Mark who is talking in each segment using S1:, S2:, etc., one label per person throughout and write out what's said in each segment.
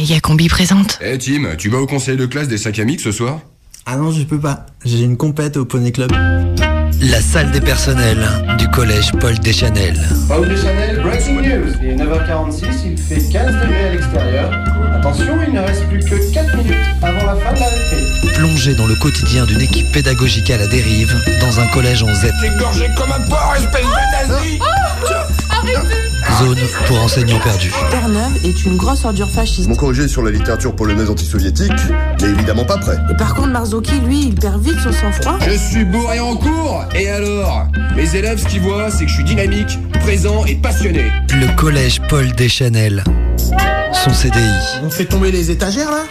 S1: Méga Combi présente.
S2: Eh Tim, tu vas au conseil de classe des 5 amis ce soir?
S3: Ah non, je peux pas. J'ai une compète au Poney Club.
S4: La salle des personnels du collège Paul Deschanel.
S5: Paul Deschanel, breaking news. Il est 9h46, il fait 15 degrés à l'extérieur. Attention, il ne reste plus que 4 minutes avant la fin de la récré.
S4: Plongé dans le quotidien d'une équipe pédagogique à la dérive dans un collège en Z.
S2: gorgé comme un porc, espèce de nazi
S4: Zone pour enseignants perdus.
S6: Terre-Neuve est une grosse ordure fasciste.
S7: Mon corrigé sur la littérature polonaise anti-soviétique n'est évidemment pas prêt.
S6: Et par contre, Marzocchi, lui, il perd vite son sang-froid.
S2: Je suis bourré en cours Et alors? Mes élèves, ce qu'ils voient, c'est que je suis dynamique, présent et passionné.
S4: Le collège Paul Deschanel. Son CDI,
S3: On fait tomber les étagères là?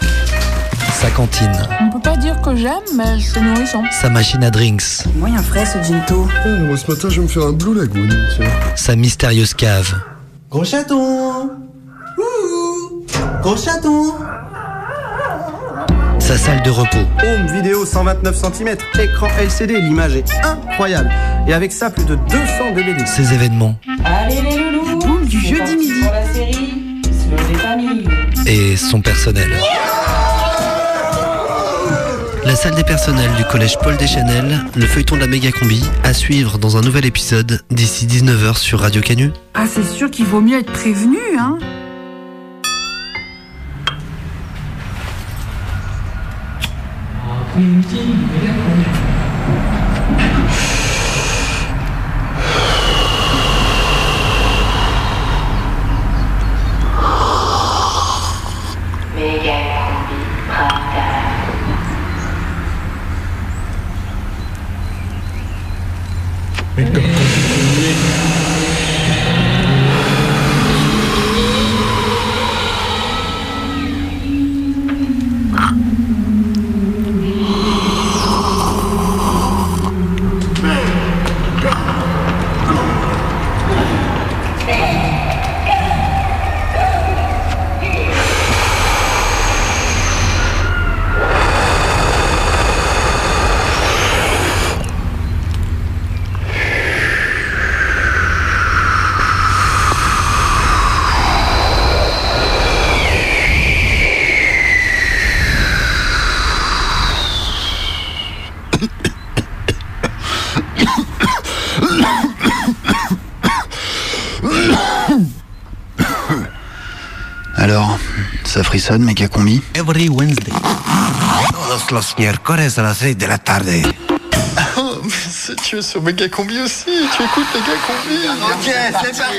S4: Sa cantine,
S8: On peut pas dire que j'aime, mais c'est nourrissant.
S4: sa machine à drinks,
S6: Moyen frais ce ginto.
S7: moi ce matin je vais me faire un Blue Lagoon. tiens.
S4: sa mystérieuse cave.
S3: Gros chaton Gros chaton
S4: Sa salle de repos,
S5: Home vidéo 129 cm, écran LCD, l'image est incroyable. Et avec ça, plus de 200 DVD.
S4: ses événements
S6: Allez les loulous
S8: boum du jeudi midi.
S6: Pour la série, Slow des familles.
S4: et son personnel. La salle des personnels du collège Paul Deschanel, le feuilleton de la méga combi, à suivre dans un nouvel épisode d'ici 19h sur Radio Canu.
S8: Ah, c'est sûr qu'il vaut mieux être prévenu, hein.
S9: Frissonne, méga combi
S4: Every Wednesday.
S9: Todos los miércoles a las 6 de la tarde.
S7: Oh, mais c'est tu es sur méga combi aussi, tu écoutes méga combi.
S9: Ok, c'est parti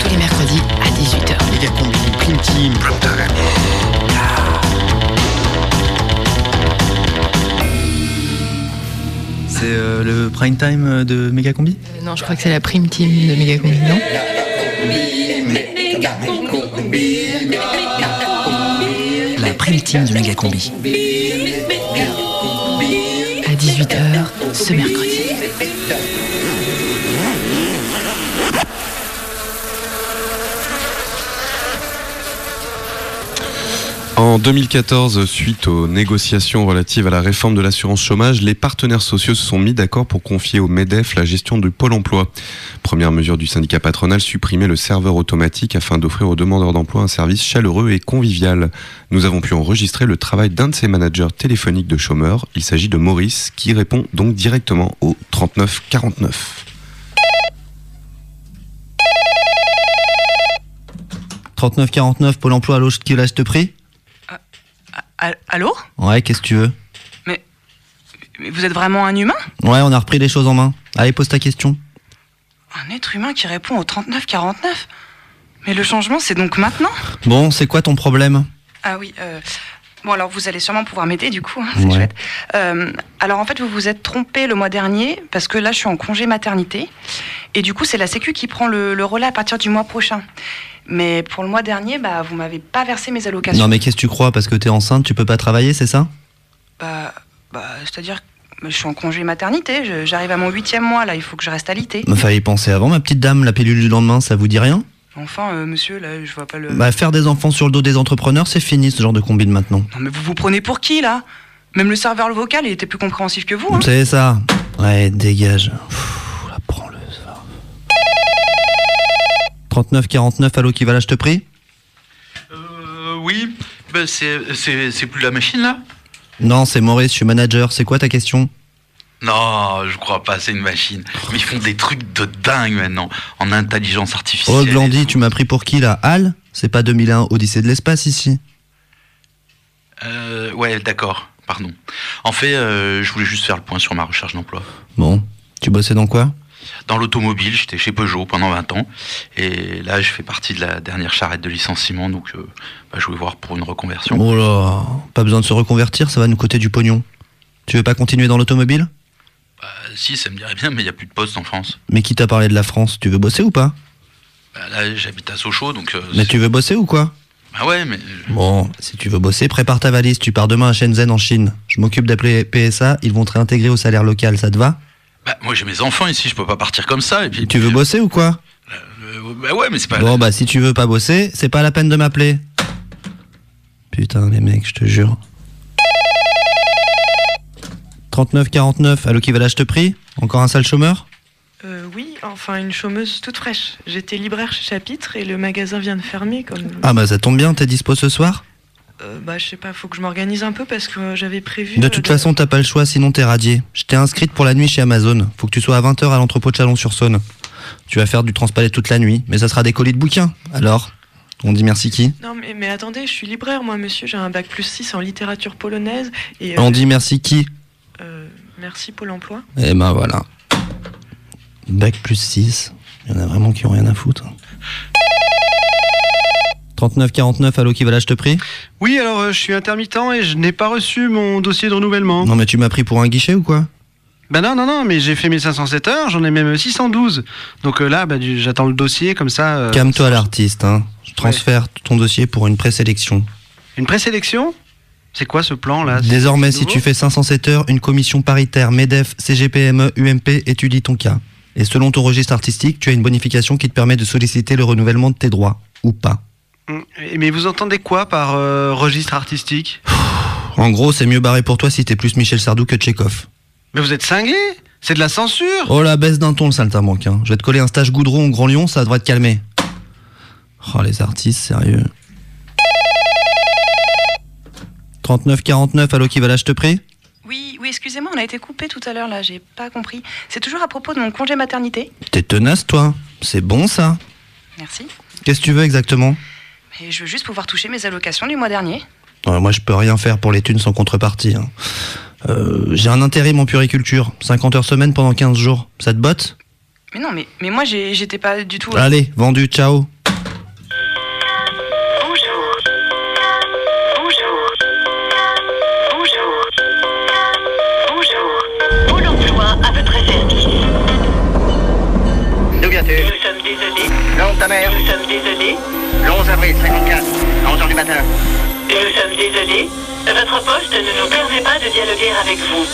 S1: Tous les mercredis à 18h.
S9: Méga combi, Prime Team,
S10: C'est euh, le prime time de Megacombi
S1: non, je crois que c'est la prime team de Méga Combi, non?
S4: La prime team de Megacombi.
S1: À 18h ce mercredi.
S11: En 2014, suite aux négociations relatives à la réforme de l'assurance chômage, les partenaires sociaux se sont mis d'accord pour confier au MEDEF la gestion du pôle emploi. Première mesure du syndicat patronal, supprimer le serveur automatique afin d'offrir aux demandeurs d'emploi un service chaleureux et convivial. Nous avons pu enregistrer le travail d'un de ces managers téléphoniques de chômeurs. Il s'agit de Maurice qui répond donc directement au 39 49.
S10: 39-49 Pôle emploi, allô, qui lâche te prix
S8: Allô?
S10: Ouais, qu'est-ce que tu veux?
S8: Mais vous êtes vraiment un humain?
S10: Ouais, on a repris les choses en main. Allez, pose ta question.
S8: Un être humain qui répond au 39-49 Mais le changement, c'est donc maintenant
S10: Bon, c'est quoi ton problème?
S8: Ah oui, euh, bon alors vous allez sûrement pouvoir m'aider du coup, hein, c'est
S10: Ouais.
S8: chouette. Euh, alors en fait, vous vous êtes trompé le mois dernier parce que là, je suis en congé maternité et du coup, c'est la Sécu qui prend le, le relais à partir du mois prochain. Mais pour le mois dernier, bah, vous m'avez pas versé mes allocations.
S10: Non, mais qu'est-ce que tu crois? Parce que t'es enceinte, tu peux pas travailler, c'est ça?
S8: Bah, bah, c'est-à-dire que je suis en congé maternité, j'arrive à mon huitième mois là, il faut que je reste alité.
S10: Me fallait y penser avant, ma petite dame, la pilule du lendemain, ça vous dit rien?
S8: Enfin, euh, monsieur, là, je vois pas le.
S10: Bah, faire des enfants sur le dos des entrepreneurs, c'est fini ce genre de combine maintenant.
S8: Non, mais vous vous prenez pour qui là? Même le serveur vocal, il était plus compréhensif que vous. Hein.
S10: C'est ça? Ouais, dégage. Pff, la prends-le, ça.
S4: 39-49, allô, qui va là, je te prie?
S12: Euh, oui, bah, c'est, c'est, c'est plus la machine là
S4: Non, c'est Maurice, je suis manager. C'est quoi ta question?
S12: Non, je crois pas, c'est une machine. Mais ils font des trucs de dingue maintenant, en intelligence artificielle.
S4: Oh, Glandy, tu m'as pris pour qui là? Al? C'est pas 2001 Odyssée de l'espace ici?
S12: Euh, ouais, d'accord, pardon. En fait, euh, je voulais juste faire le point sur ma recherche d'emploi.
S4: Bon, tu bossais dans quoi?
S12: Dans l'automobile, j'étais chez Peugeot pendant 20 ans. Et là, je fais partie de la dernière charrette de licenciement, donc euh, bah, je voulais voir pour une reconversion.
S4: Oh là, pas besoin de se reconvertir, ça va nous coûter du pognon. Tu veux pas continuer dans l'automobile?
S12: Bah, si, ça me dirait bien, mais il n'y a plus de poste en France.
S4: Mais qui t'a parlé de la France? Tu veux bosser ou pas?
S12: Bah, là, j'habite à Sochaux, donc... euh,
S4: Mais tu veux bosser ou quoi?
S12: Bah ouais, mais...
S4: Bon, si tu veux bosser, prépare ta valise, tu pars demain à Shenzhen en Chine. Je m'occupe d'appeler PSA, ils vont te réintégrer au salaire local, ça te va?
S12: Bah, moi, j'ai mes enfants ici, je peux pas partir comme ça, et puis...
S4: Tu veux bosser ou quoi
S12: Euh, bah ouais, mais c'est pas...
S4: Bon bah si tu veux pas bosser, c'est pas la peine de m'appeler. Putain les mecs, je te jure. 39-49, allô qui va là, je te prie Encore un sale chômeur?
S13: Euh, oui, enfin une chômeuse toute fraîche. J'étais libraire chez Chapitre et le magasin vient de fermer. Comme...
S4: Ah bah ça tombe bien, t'es dispo ce soir?
S13: Euh, bah je sais pas, faut que je m'organise un peu parce que j'avais prévu.
S4: De
S13: euh,
S4: toute façon t'as pas le choix, sinon t'es radié. Je t'ai inscrite pour la nuit chez Amazon. Faut que tu sois à 20h à l'entrepôt de Chalon-sur-Saône. Tu vas faire du transpalette toute la nuit, mais ça sera des colis de bouquins. Alors On dit merci qui?
S13: Non mais, mais attendez, je suis libraire moi monsieur, j'ai un bac plus 6 en littérature polonaise et... euh,
S4: On dit merci qui?
S13: euh, merci Pôle emploi.
S4: Eh ben voilà. Bac plus 6. Il y en a vraiment qui ont rien à foutre. 39-49, allô qui va là, je te prie
S5: Oui, alors euh, je suis intermittent et je n'ai pas reçu mon dossier de renouvellement.
S4: Non mais tu m'as pris pour un guichet ou quoi?
S5: Bah non, non, non, mais j'ai fait mes 507 heures, j'en ai même 612. Donc euh, là, bah, du- j'attends le dossier comme ça. euh,
S4: Calme-toi l'artiste, hein. Je transfère ton dossier pour une présélection.
S5: Une présélection? C'est quoi ce plan là
S4: Désormais,
S5: C'est
S4: si
S5: nouveau
S4: tu fais 507 heures, une commission paritaire MEDEF, CGPME, UMP étudie ton cas. Et selon ton registre artistique, tu as une bonification qui te permet de solliciter le renouvellement de tes droits. Ou pas.
S5: Mais vous entendez quoi par euh, registre artistique?
S4: En gros, c'est mieux barré pour toi si t'es plus Michel Sardou que Tchekhov.
S5: Mais vous êtes cinglé? C'est de la censure?
S4: Oh la baisse d'un ton le saltimbanque. Hein. Je vais te coller un stage goudron au Grand Lyon, ça devrait te calmer. Oh les artistes, sérieux. 39-49, allô qui va là, je te prie
S8: Oui, oui, excusez-moi, on a été coupé tout à l'heure là, j'ai pas compris. C'est toujours à propos de mon congé maternité.
S4: T'es tenace toi C'est bon ça
S8: Merci.
S4: Qu'est-ce que tu veux exactement?
S8: Et je veux juste pouvoir toucher mes allocations du mois dernier.
S4: Moi je peux rien faire pour les thunes sans contrepartie. hein. Euh, J'ai un intérim en puriculture, 50 heures semaine pendant 15 jours. Ça te botte?
S8: Mais non, mais, mais moi j'ai- j'étais pas du tout.
S4: Allez, vendu, ciao
S14: Bonjour. Bonjour. Bonjour. Bonjour. Pôle emploi à votre service.
S15: D'où viens-tu
S14: Nous sommes désolés.
S15: Non, ta mère.
S14: Nous sommes désolés.
S15: Le 11 avril 54, 11h du matin.
S14: Nous sommes désolés. Votre poste ne nous permet pas de dialoguer avec vous.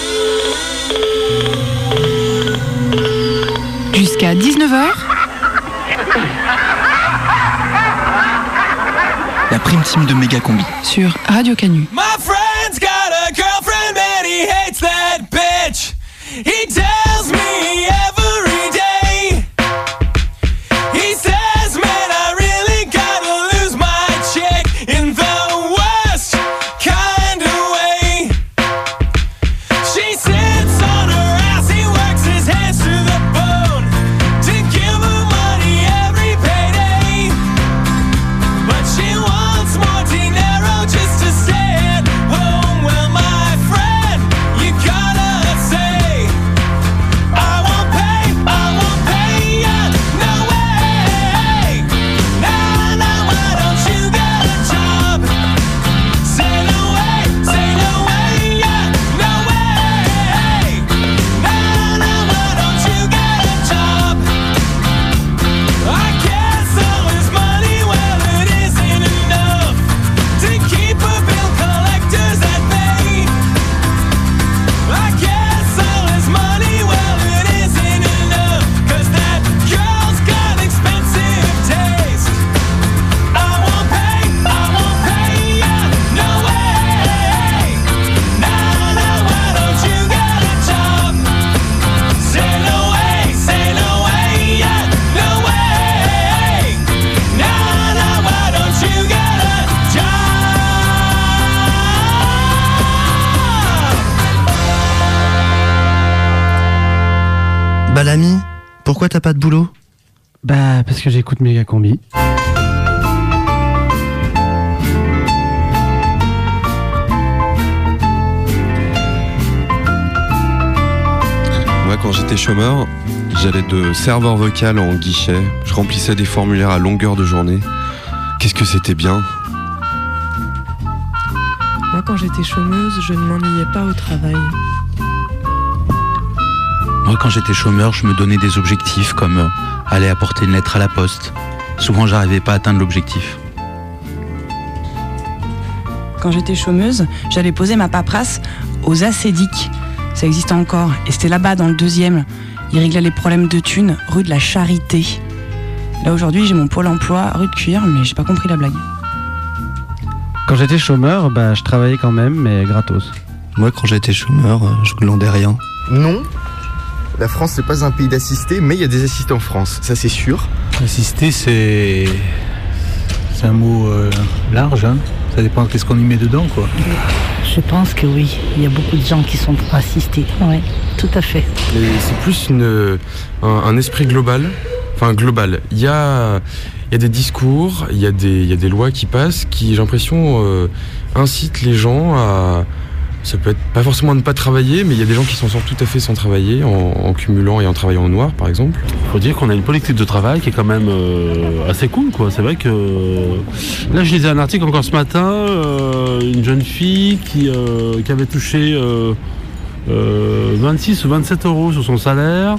S1: Jusqu'à 19h,
S16: La prime team de méga combi.
S1: sur Radio Canu.
S17: My friend's got a girlfriend and he hates that bitch. He
S4: t'as pas de boulot
S5: Bah, parce que j'écoute méga combi.
S11: Moi, quand j'étais chômeur, j'allais de serveur vocal en guichet. Je remplissais des formulaires à longueur de journée. Qu'est-ce que c'était bien
S13: Moi, quand j'étais chômeuse, je ne m'ennuyais pas au travail.
S12: Moi, quand j'étais chômeur, je me donnais des objectifs comme euh, aller apporter une lettre à la poste. Souvent, j'arrivais pas à atteindre l'objectif.
S8: Quand j'étais chômeuse, j'allais poser ma paperasse aux acédiques. Ça existe encore. Et c'était là-bas, dans le deuxième. Ils réglaient les problèmes de thunes, rue de la Charité. Là, aujourd'hui, j'ai mon pôle emploi, rue de Cuir, mais j'ai pas compris la blague.
S5: Quand j'étais chômeur, bah, je travaillais quand même, mais gratos.
S4: Moi, quand j'étais chômeur, euh, je glandais rien.
S7: Non. La France, c'est pas un pays d'assistés, mais il y a des assistés en France, ça c'est sûr.
S18: Assister, c'est. C'est un mot euh, large, hein. Ça dépend de qu'est-ce qu'on y met dedans, quoi.
S19: Je pense que oui. Il y a beaucoup de gens qui sont assistés. Oui, tout à fait.
S20: C'est plus une, un, un esprit global. Enfin, global. Il y a, il y a des discours, il y, a des- il y a des lois qui passent qui, j'ai l'impression, euh, incitent les gens à. Ça peut être pas forcément ne pas travailler, mais il y a des gens qui s'en sortent tout à fait sans travailler, en, cumulant et en travaillant au noir, par exemple.
S21: faut dire qu'on a une politique de travail qui est quand même euh, assez cool quoi. C'est vrai que là je lisais un article encore ce matin, euh, une jeune fille qui, euh, avait touché euh, euh, 26 ou 27 euros sur son salaire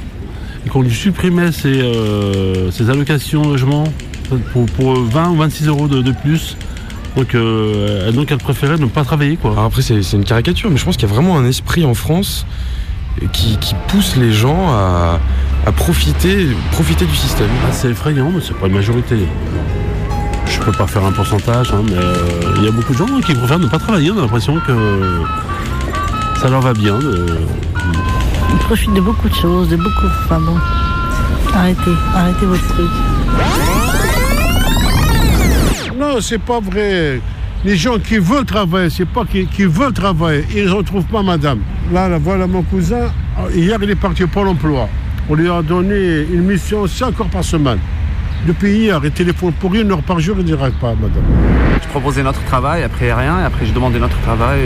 S21: et qu'on lui supprimait ses, ses allocations logement pour, pour 20 ou 26 euros de plus. Donc, euh, elle- donc elle préférait ne pas travailler quoi.
S20: Alors après c'est c'est une caricature, mais je pense qu'il y a vraiment un esprit en France qui, qui pousse les gens à, à profiter, profiter du système.
S21: Ah, c'est effrayant, mais c'est pas une majorité. Je peux pas faire un pourcentage, hein, mais euh, il y a beaucoup de gens qui préfèrent ne pas travailler. On a l'impression que ça leur va bien. de-
S19: On profite de beaucoup de choses, de beaucoup. Enfin bon. Arrêtez, arrêtez votre truc.
S22: Non, c'est pas vrai. Les gens qui veulent travailler, c'est pas qui, qui veulent travailler, ils ne retrouvent pas madame. Là, là, voilà mon cousin. Hier, il est parti au Pôle emploi. On lui a donné une mission 5 heures par semaine. Depuis hier, il téléphone pour une heure par jour, il ne dirait pas madame.
S23: Je proposais notre travail, après il n'y a rien, et après je demandais notre travail,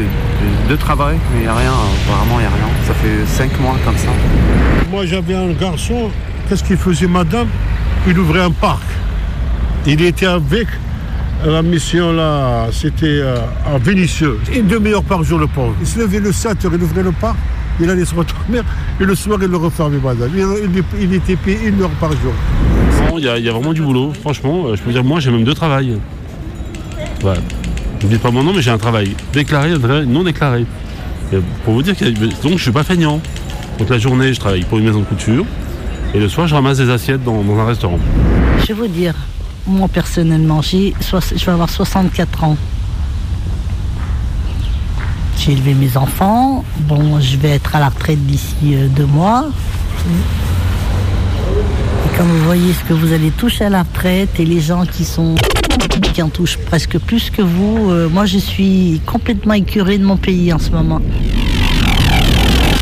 S23: de, de travail, mais il n'y a rien, vraiment il n'y a rien. Ça fait 5 mois comme ça.
S22: Moi, j'avais un garçon, qu'est-ce qu'il faisait, madame? Il ouvrait un parc. Il était avec la mission là, c'était euh, à Vénissieux. Une demi-heure par jour, le pauvre. Il se levait le 7 heures, il ouvrait le parc, il allait se retourner, et le soir, il le refermait, madame. Il, il- il était payé une heure par jour.
S21: Il y, a- il y a vraiment du boulot. Franchement, euh, je peux dire, moi j'ai même deux travails. Voilà. Ne dites pas mon nom, mais j'ai un travail déclaré et un travail non déclaré. Et pour vous dire que donc je suis pas feignant. Donc la journée, je travaille pour une maison de couture. Et le soir, je ramasse des assiettes dans, dans un restaurant.
S19: Je vais vous dire, moi personnellement, j'ai je vais avoir 64 ans. J'ai élevé mes enfants. Bon, je vais être à la retraite d'ici euh, deux mois. Et comme vous voyez ce que vous allez toucher à la retraite et les gens qui sont qui en touchent presque plus que vous, euh, moi je suis complètement écurée de mon pays en ce moment.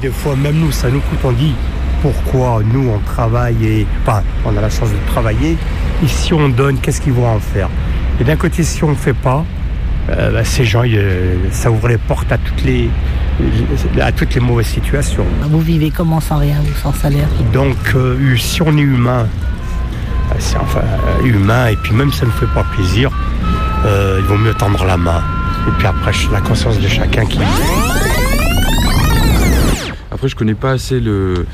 S24: Des fois, même nous, ça nous coûte. On dit pourquoi nous, on travaille et. Enfin, on a la chance de travailler. Et si on donne, qu'est-ce qu'ils vont en faire? Et d'un côté, si on ne fait pas, euh, bah, ces gens, euh, ça ouvre les portes à toutes les, à toutes les mauvaises situations.
S19: Vous vivez comment sans rien, sans salaire?
S24: Donc, euh, si on est humain, euh, c'est enfin humain, et puis même si ça ne fait pas plaisir, il vaut mieux tendre la main. Et puis après, la conscience de chacun qui.
S20: Après, je connais pas assez le,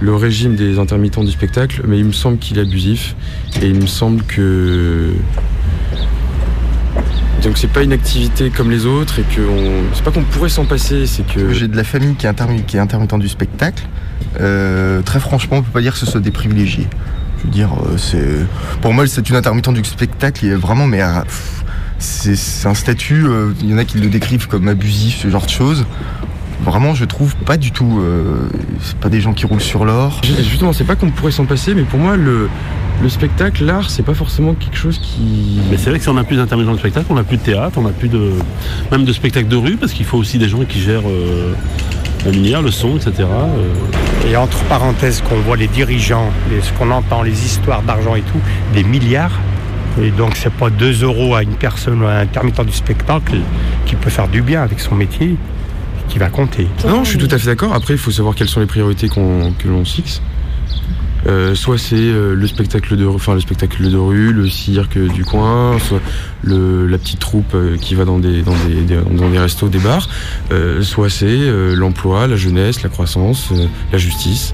S20: régime des intermittents du spectacle, mais il me semble qu'il est abusif. Et il me semble que. Donc, c'est pas une activité comme les autres, et que. on- C'est pas qu'on pourrait s'en passer, c'est que.
S7: J'ai de la famille qui est, intermittent du spectacle. Euh, très franchement, on peut pas dire que ce soit des privilégiés. Je veux dire, euh, c'est pour moi le statut d'intermittent du spectacle, est vraiment, mais ah, c'est c'est un statut. euh, Il y en a qui le décrivent comme abusif, ce genre de choses. Vraiment, je trouve pas du tout. euh, c'est pas des gens qui roulent sur l'or.
S20: Justement, c'est pas qu'on pourrait s'en passer, mais pour moi, le, le spectacle, l'art, c'est pas forcément quelque chose qui.
S21: Mais c'est vrai que si on n'a plus d'intermittents de spectacle, on n'a plus de théâtre, on n'a plus de même de spectacle de rue, parce qu'il faut aussi des gens qui gèrent euh, La lumière, le son, etc. euh.
S24: Et entre parenthèses, qu'on voit les dirigeants, les- ce qu'on entend, les histoires d'argent et tout, des milliards. Et donc, c'est pas 2 euros à une personne ou à un intermittent du spectacle qui peut faire du bien avec son métier, qui va compter.
S20: Non, je suis tout à fait d'accord. Après, il faut savoir quelles sont les priorités qu'on- que l'on fixe. Euh, soit c'est euh, le spectacle de, enfin le spectacle de rue, le cirque du coin, soit le, la petite troupe euh, qui va dans des dans des, des- dans des restos, des bars, euh, soit c'est euh, l'emploi, la jeunesse, la croissance, euh, la justice.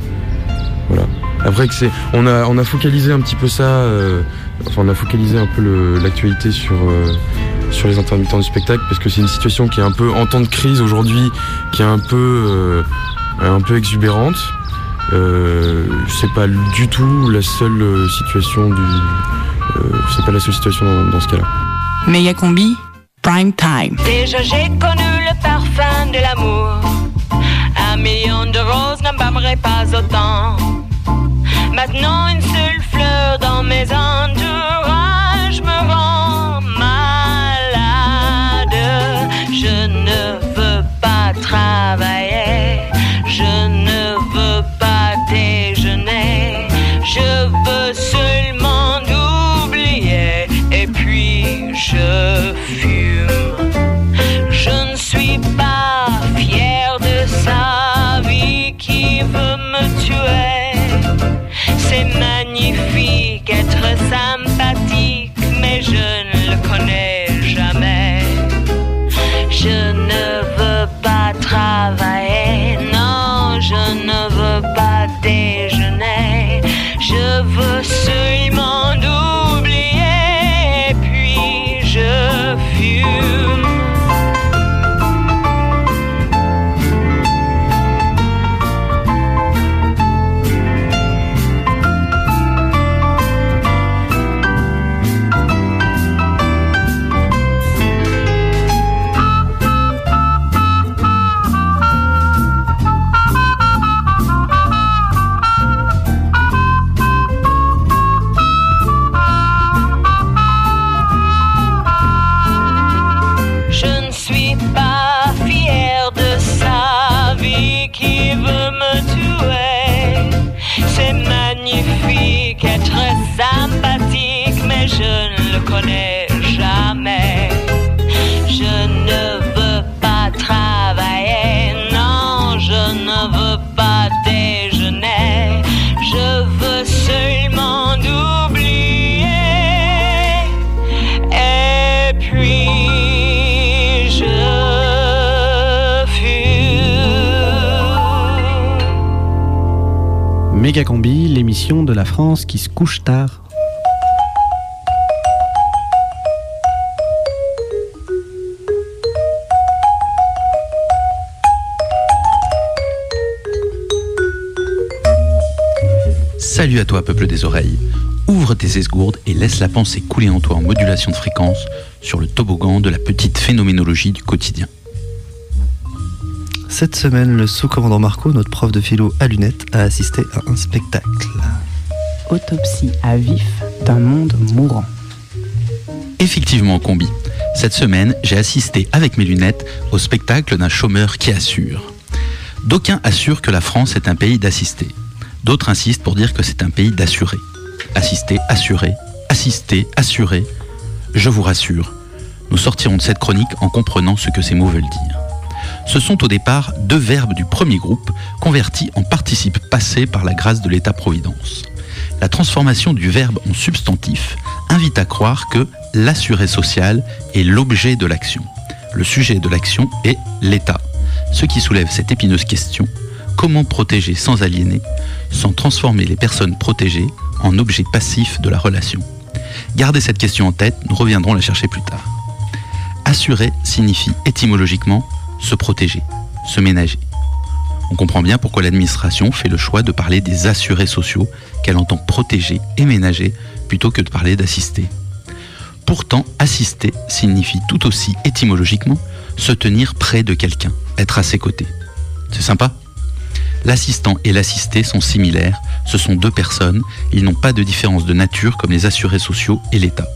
S20: Voilà. Après que c'est, on a on a focalisé un petit peu ça, euh, enfin on a focalisé un peu l'actualité sur euh, sur les intermittents du spectacle parce que c'est une situation qui est un peu en temps de crise aujourd'hui, qui est un peu euh, un peu exubérante. Euh, c'est pas du tout la seule situation du. euh, c'est pas la seule situation dans, dans ce cas-là.
S1: Méga combi, prime time.
S25: Déjà j'ai connu le parfum de l'amour. Un million de roses pas autant. Maintenant une seule fleur dans mes entourages me rend malade. Je ne veux pas travailler. Je ne veux pas déjeuner. Je C'est magnifique
S26: France qui se couche tard.
S12: Salut à toi, peuple des oreilles. Ouvre tes esgourdes et laisse la pensée couler en toi en modulation de fréquence sur le toboggan de la petite phénoménologie du quotidien.
S4: Cette semaine, le sous-commandant Marco, notre prof de philo à lunettes, a assisté à un spectacle.
S1: Autopsie à vif d'un monde mourant.
S12: Effectivement, combi. Cette semaine, j'ai assisté avec mes lunettes au spectacle d'un chômeur qui assure. D'aucuns assurent que la France est un pays d'assistés. D'autres insistent pour dire que c'est un pays d'assurés. Assister, assurer, assister, assurer. Je vous rassure, nous sortirons de cette chronique en comprenant ce que ces mots veulent dire. Ce sont au départ deux verbes du premier groupe convertis en participe passé par la grâce de l'État-providence. La transformation du verbe en substantif invite à croire que l'assuré social est l'objet de l'action. Le sujet de l'action est l'État. Ce qui soulève cette épineuse question, comment protéger sans aliéner, sans transformer les personnes protégées en objets passifs de la relation? Gardez cette question en tête, nous reviendrons la chercher plus tard. Assurer signifie étymologiquement se protéger, se ménager. On comprend bien pourquoi l'administration fait le choix de parler des assurés sociaux qu'elle entend protéger et ménager plutôt que de parler d'assister. Pourtant, assister signifie tout aussi étymologiquement se tenir près de quelqu'un, être à ses côtés. C'est sympa L'assistant et l'assisté sont similaires, ce sont deux personnes, ils n'ont pas de différence de nature comme les assurés sociaux et l'État.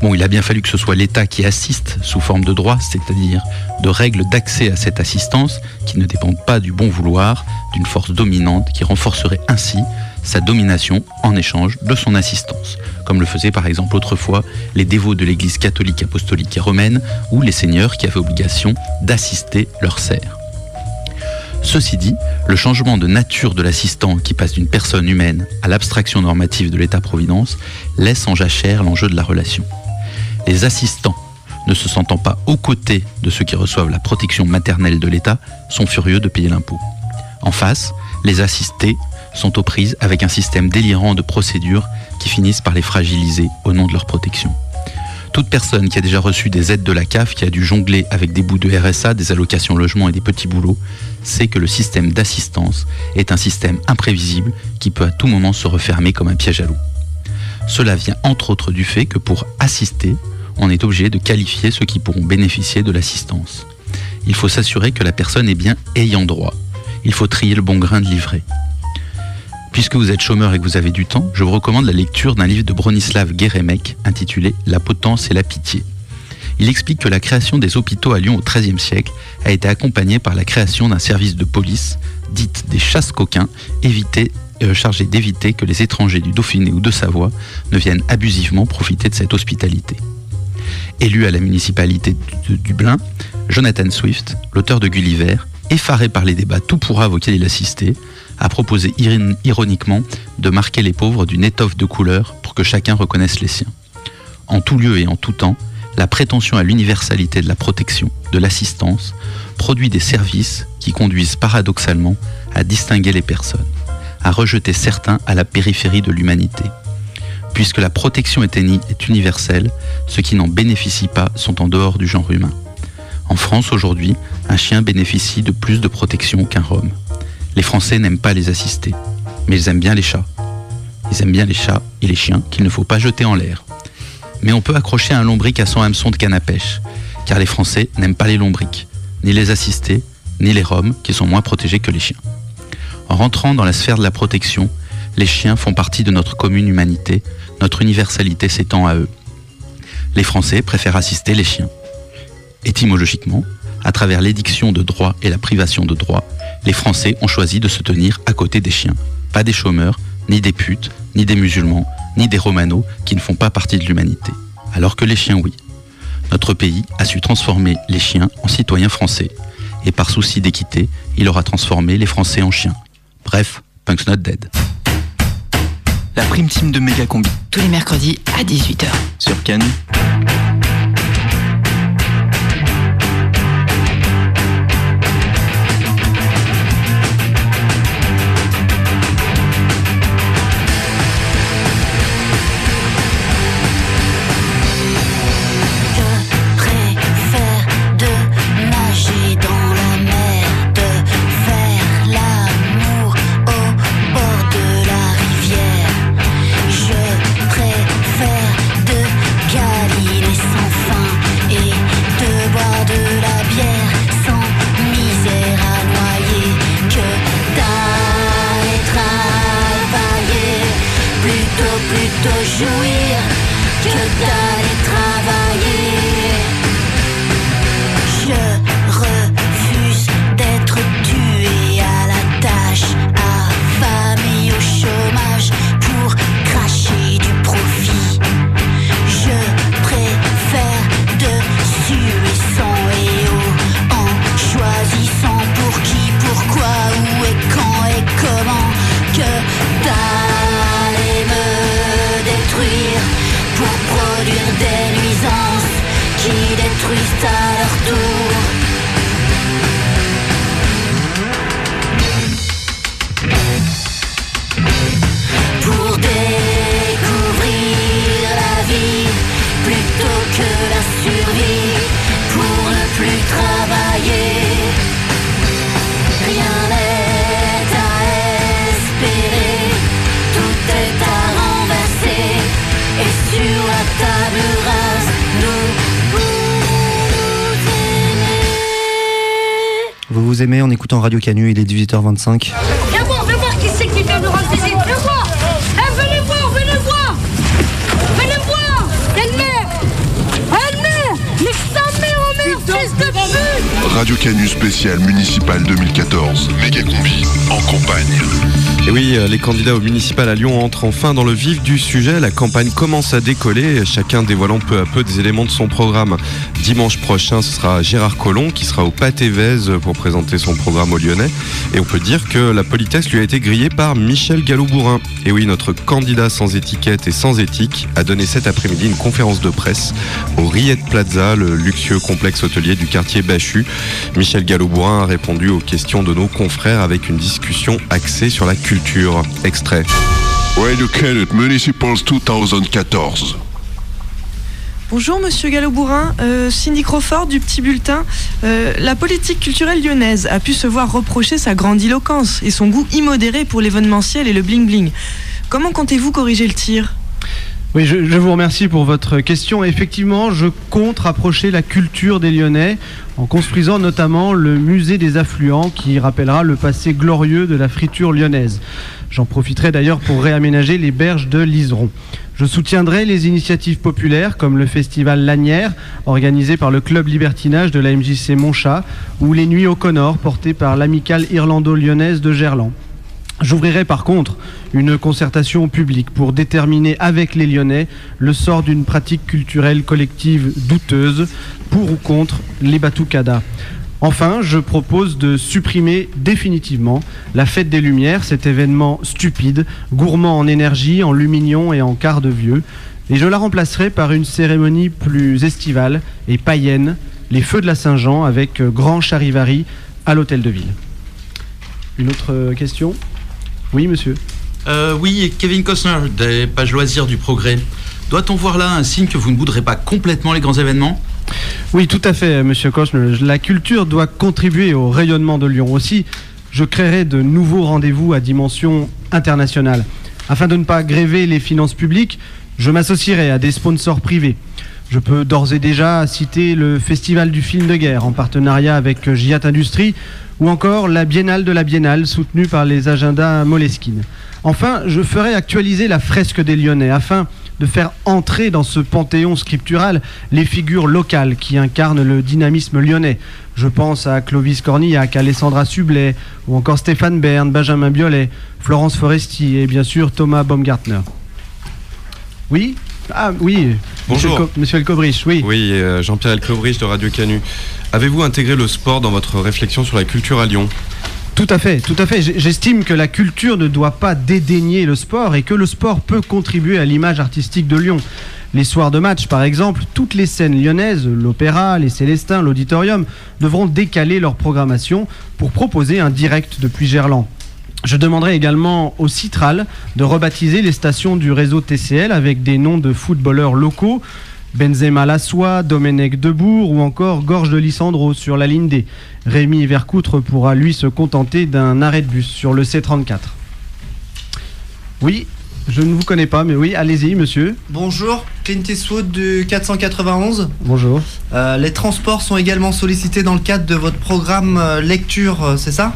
S12: Bon, il a bien fallu que ce soit l'État qui assiste sous forme de droit, c'est-à-dire de règles d'accès à cette assistance qui ne dépendent pas du bon vouloir d'une force dominante qui renforcerait ainsi sa domination en échange de son assistance, comme le faisaient par exemple autrefois les dévots de l'Église catholique apostolique et romaine ou les seigneurs qui avaient obligation d'assister leurs serfs. Ceci dit, le changement de nature de l'assistant qui passe d'une personne humaine à l'abstraction normative de l'État-providence laisse en jachère l'enjeu de la relation. Les assistants, ne se sentant pas aux côtés de ceux qui reçoivent la protection maternelle de l'État, sont furieux de payer l'impôt. En face, les assistés sont aux prises avec un système délirant de procédures qui finissent par les fragiliser au nom de leur protection. Toute personne qui a déjà reçu des aides de la CAF, qui a dû jongler avec des bouts de RSA, des allocations logement et des petits boulots, sait que le système d'assistance est un système imprévisible qui peut à tout moment se refermer comme un piège à loup. Cela vient entre autres du fait que pour assister, on est obligé de qualifier ceux qui pourront bénéficier de l'assistance. Il faut s'assurer que la personne est bien ayant droit. Il faut trier le bon grain de livret. Puisque vous êtes chômeur et que vous avez du temps, je vous recommande la lecture d'un livre de Bronislav Geremek intitulé La potence et la pitié. Il explique que la création des hôpitaux à Lyon au XIIIe siècle a été accompagnée par la création d'un service de police, dite des chasses coquins, euh, chargé d'éviter que les étrangers du Dauphiné ou de Savoie ne viennent abusivement profiter de cette hospitalité. Élu à la municipalité de Dublin, Jonathan Swift, l'auteur de Gulliver, effaré par les débats tout pourraves auxquels il assistait, a proposé iron- ironiquement de marquer les pauvres d'une étoffe de couleur pour que chacun reconnaisse les siens. En tout lieu et en tout temps, la prétention à l'universalité de la protection, de l'assistance, produit des services qui conduisent paradoxalement à distinguer les personnes, à rejeter certains à la périphérie de l'humanité. Puisque la protection est, est universelle, ceux qui n'en bénéficient pas sont en dehors du genre humain. En France aujourd'hui, un chien bénéficie de plus de protection qu'un Rome. Les Français n'aiment pas les assister, mais ils aiment bien les chats. Ils aiment bien les chats et les chiens qu'il ne faut pas jeter en l'air. Mais on peut accrocher un lombric à son hameçon de canne à pêche, car les Français n'aiment pas les lombrics, ni les assistés, ni les Roms, qui sont moins protégés que les chiens. En rentrant dans la sphère de la protection, les chiens font partie de notre commune humanité, notre universalité s'étend à eux. Les Français préfèrent assister les chiens. Étymologiquement, à travers l'édiction de droit et la privation de droit, les Français ont choisi de se tenir à côté des chiens, pas des chômeurs, ni des putes, ni des musulmans, ni des romanos qui ne font pas partie de l'humanité. Alors que les chiens, oui. Notre pays a su transformer les chiens en citoyens français. Et par souci d'équité, il aura transformé les Français en chiens. Bref, Punk's not dead.
S16: La prime team de Méga Combi.
S1: Tous les mercredis à 18h.
S16: Sur Canu.
S4: Radio Canu, il est 18h25.
S27: Viens voir, viens voir qui c'est qui vient. Viens voir eh, Venez voir, venez voir Venez voir Elle Mais en oh de
S28: Radio Canu spécial municipal 2014. Méga combi en campagne.
S11: Et oui, euh, les candidats au municipal à Lyon entrent enfin dans le vif du sujet. La campagne commence à décoller, chacun dévoilant peu à peu des éléments de son programme. Dimanche prochain, ce sera Gérard Collomb qui sera au Pâté Vèze pour présenter son programme aux Lyonnais. Et on peut dire que la politesse lui a été grillée par Michel Gallo-Bourrin. Et oui, notre candidat sans étiquette et sans éthique a donné cet après-midi une conférence de presse au Riette Plaza, le luxueux complexe hôtelier du quartier Bachu. Michel Gallo-Bourrin a répondu aux questions de nos confrères avec une discussion axée sur la culture. Extrait.
S28: Canu Municipals 2014.
S13: Bonjour Monsieur Gallo-Bourrin, Euh, Cindy Crawford du Petit Bulletin. Euh, la politique culturelle lyonnaise a pu se voir reprocher sa grandiloquence et son goût immodéré pour l'événementiel et le bling-bling. Comment comptez-vous corriger le tir?
S5: Oui, je, je vous remercie pour votre question. Effectivement, je compte rapprocher la culture des Lyonnais en construisant notamment le musée des affluents qui rappellera le passé glorieux de la friture lyonnaise. J'en profiterai d'ailleurs pour réaménager les berges de l'Iseron. Je soutiendrai les initiatives populaires comme le festival Lanière, organisé par le club libertinage de la MJC Montchat, ou les Nuits au Connor, portées par l'amicale irlando-lyonnaise de Gerland. J'ouvrirai par contre une concertation publique pour déterminer avec les Lyonnais le sort d'une pratique culturelle collective douteuse, pour ou contre les batucadas. Enfin, je propose de supprimer définitivement la fête des Lumières, cet événement stupide, gourmand en énergie, en lumignon et en quart de vieux, et je la remplacerai par une cérémonie plus estivale et païenne, les feux de la Saint-Jean avec euh, grand charivari à l'hôtel de ville. Une autre euh, question? Oui, monsieur.
S12: Euh, oui, Kevin Costner, des pages loisirs du progrès. Doit-on voir là un signe que vous ne boudrez pas complètement les grands événements?
S5: Oui, tout à fait, monsieur Cosme. La culture doit contribuer au rayonnement de Lyon aussi. Je créerai de nouveaux rendez-vous à dimension internationale. Afin de ne pas gréver les finances publiques, je m'associerai à des sponsors privés. Je peux d'ores et déjà citer le Festival du film de guerre en partenariat avec Giat Industrie ou encore la Biennale de la Biennale soutenue par les agendas Moleskine. Enfin, je ferai actualiser la fresque des Lyonnais afin de faire entrer dans ce panthéon scriptural les figures locales qui incarnent le dynamisme lyonnais. Je pense à Clovis Cornillac, Alessandra Sublet, ou encore Stéphane Bern, Benjamin Biolay, Florence Foresti et bien sûr Thomas Baumgartner. Oui? Ah oui,
S11: Bonjour.
S5: Monsieur, Elkobrich, oui.
S11: Oui, euh, Jean-Pierre Elcobrich de Radio Canu. Avez-vous intégré le sport dans votre réflexion sur la culture à Lyon?
S5: Tout à fait, tout à fait. J'estime que la culture ne doit pas dédaigner le sport et que le sport peut contribuer à l'image artistique de Lyon. Les soirs de match, par exemple, toutes les scènes lyonnaises, l'opéra, les Célestins, l'auditorium, devront décaler leur programmation pour proposer un direct depuis Gerland. Je demanderai également au Citral de rebaptiser les stations du réseau TCL avec des noms de footballeurs locaux, Benzema Lassois, Domenech Debourg ou encore Gorge de Lissandro sur la ligne D. Rémi Vercoutre pourra lui se contenter d'un arrêt de bus sur le C34. Oui, je ne vous connais pas, mais oui, allez-y, monsieur.
S4: Bonjour, Clint Eastwood du 491.
S5: Bonjour.
S4: Euh, les transports sont également sollicités dans le cadre de votre programme euh, lecture, euh, c'est ça?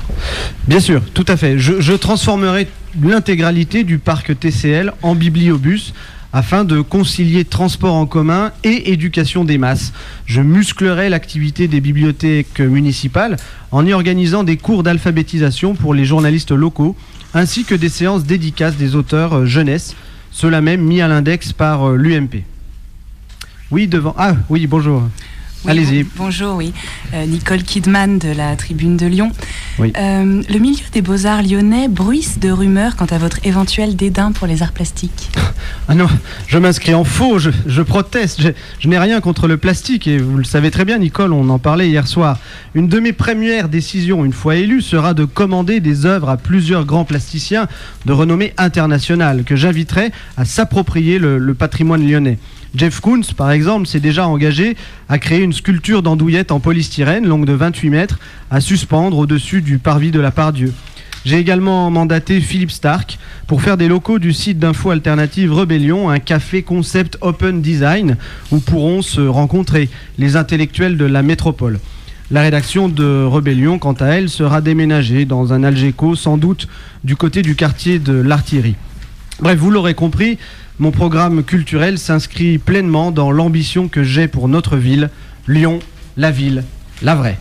S5: Bien sûr, tout à fait. Je, je transformerai l'intégralité du parc TCL en bibliobus afin de concilier transport en commun et éducation des masses. Je musclerai l'activité des bibliothèques municipales en y organisant des cours d'alphabétisation pour les journalistes locaux ainsi que des séances dédicaces des auteurs euh, jeunesse, cela même mis à l'index par euh, l'UMP. Oui, devant. Ah, oui, bonjour.
S1: Oui,
S5: Allez-y.
S1: bon- bonjour, oui. Euh, Nicole Kidman de la Tribune de Lyon.
S5: Oui.
S1: Euh, le milieu des beaux-arts lyonnais bruisse de rumeurs quant à votre éventuel dédain pour les arts plastiques.
S5: Ah non, je m'inscris en faux, je, je proteste. Je, je n'ai rien contre le plastique et vous le savez très bien, Nicole, on en parlait hier soir. Une de mes premières décisions, une fois élue, sera de commander des œuvres à plusieurs grands plasticiens de renommée internationale que j'inviterai à s'approprier le, le patrimoine lyonnais. Jeff Koons, par exemple, s'est déjà engagé à créer une sculpture d'andouillette en polystyrène longue de 28 mètres à suspendre au-dessus du parvis de la Pardieu. J'ai également mandaté Philippe Stark pour faire des locaux du site d'info alternative Rebellion un café concept open design où pourront se rencontrer les intellectuels de la métropole. La rédaction de Rebellion, quant à elle, sera déménagée dans un Algeco, sans doute du côté du quartier de l'Artillerie. Bref, vous l'aurez compris, mon programme culturel s'inscrit pleinement dans l'ambition que j'ai pour notre ville, Lyon, la ville
S26: la vraie.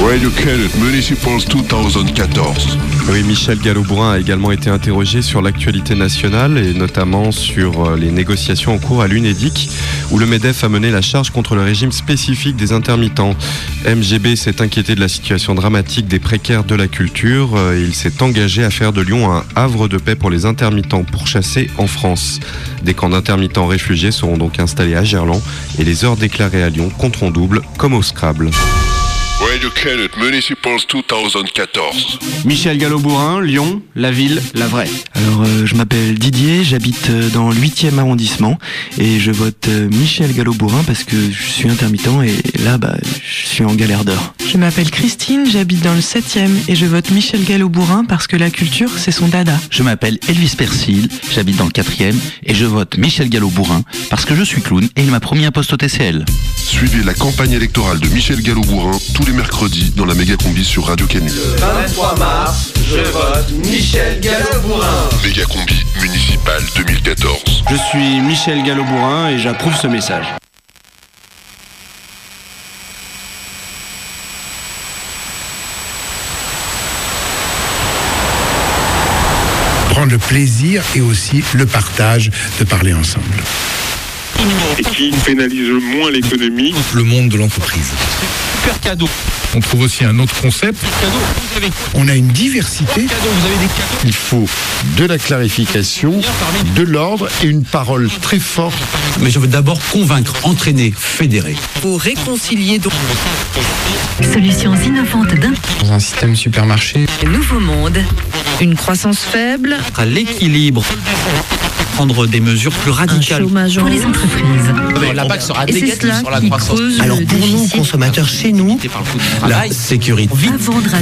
S28: Radio Municipals 2014.
S11: Oui, Michel Gallo-Bourrin a également été interrogé sur l'actualité nationale et notamment sur euh, les négociations en cours à l'UNEDIC où le MEDEF a mené la charge contre le régime spécifique des intermittents. MGB s'est inquiété de la situation dramatique des précaires de la culture euh, il s'est engagé à faire de Lyon un havre de paix pour les intermittents pourchassés en France. Des camps d'intermittents réfugiés seront donc installés à Gerland et les heures déclarées à Lyon compteront double comme au Scrabble.
S28: Radio Municipals 2014.
S26: Michel Gallo-Bourrin, Lyon, la ville, la vraie.
S29: Alors, euh, je m'appelle Didier, j'habite euh, dans le 8e arrondissement et je vote euh, Michel Gallo-Bourrin parce que je suis intermittent et là, bah, je suis en galère d'heure.
S13: Je m'appelle Christine, j'habite dans le 7e et je vote Michel Gallo-Bourrin parce que la culture, c'est son dada.
S12: Je m'appelle Elvis Persil, j'habite dans le 4e et je vote Michel Gallo-Bourrin parce que je suis clown et il m'a promis un poste au TCL.
S28: Suivez la campagne électorale de Michel Gallo-Bourrin tous les mercredis dans la méga combi sur Radio Canu.
S30: 23 mars, je vote Michel Gallo-Bourrin.
S28: Méga combi municipal 2014.
S26: Je suis Michel Gallo-Bourrin et j'approuve ce message.
S31: Prendre le plaisir et aussi le partage de parler ensemble.
S32: et qui pénalise moins l'économie.
S31: Le monde de l'entreprise.
S32: Super cadeau.
S31: On trouve aussi un autre concept. On a une diversité.
S33: Il faut de la clarification, de l'ordre et une parole très forte.
S34: Mais je veux d'abord convaincre, entraîner, fédérer.
S6: Pour réconcilier donc.
S35: Solutions innovantes d'un
S34: Dans un système supermarché,
S35: nouveau monde.
S6: Une croissance faible.
S34: à l'équilibre, prendre des mesures plus radicales.
S35: pour les entreprises.
S34: La PAC sera
S6: cela
S34: sur la
S6: qui
S34: croissance.
S6: creuse
S34: Alors pour nous, consommateurs, chez nous, la sécurité,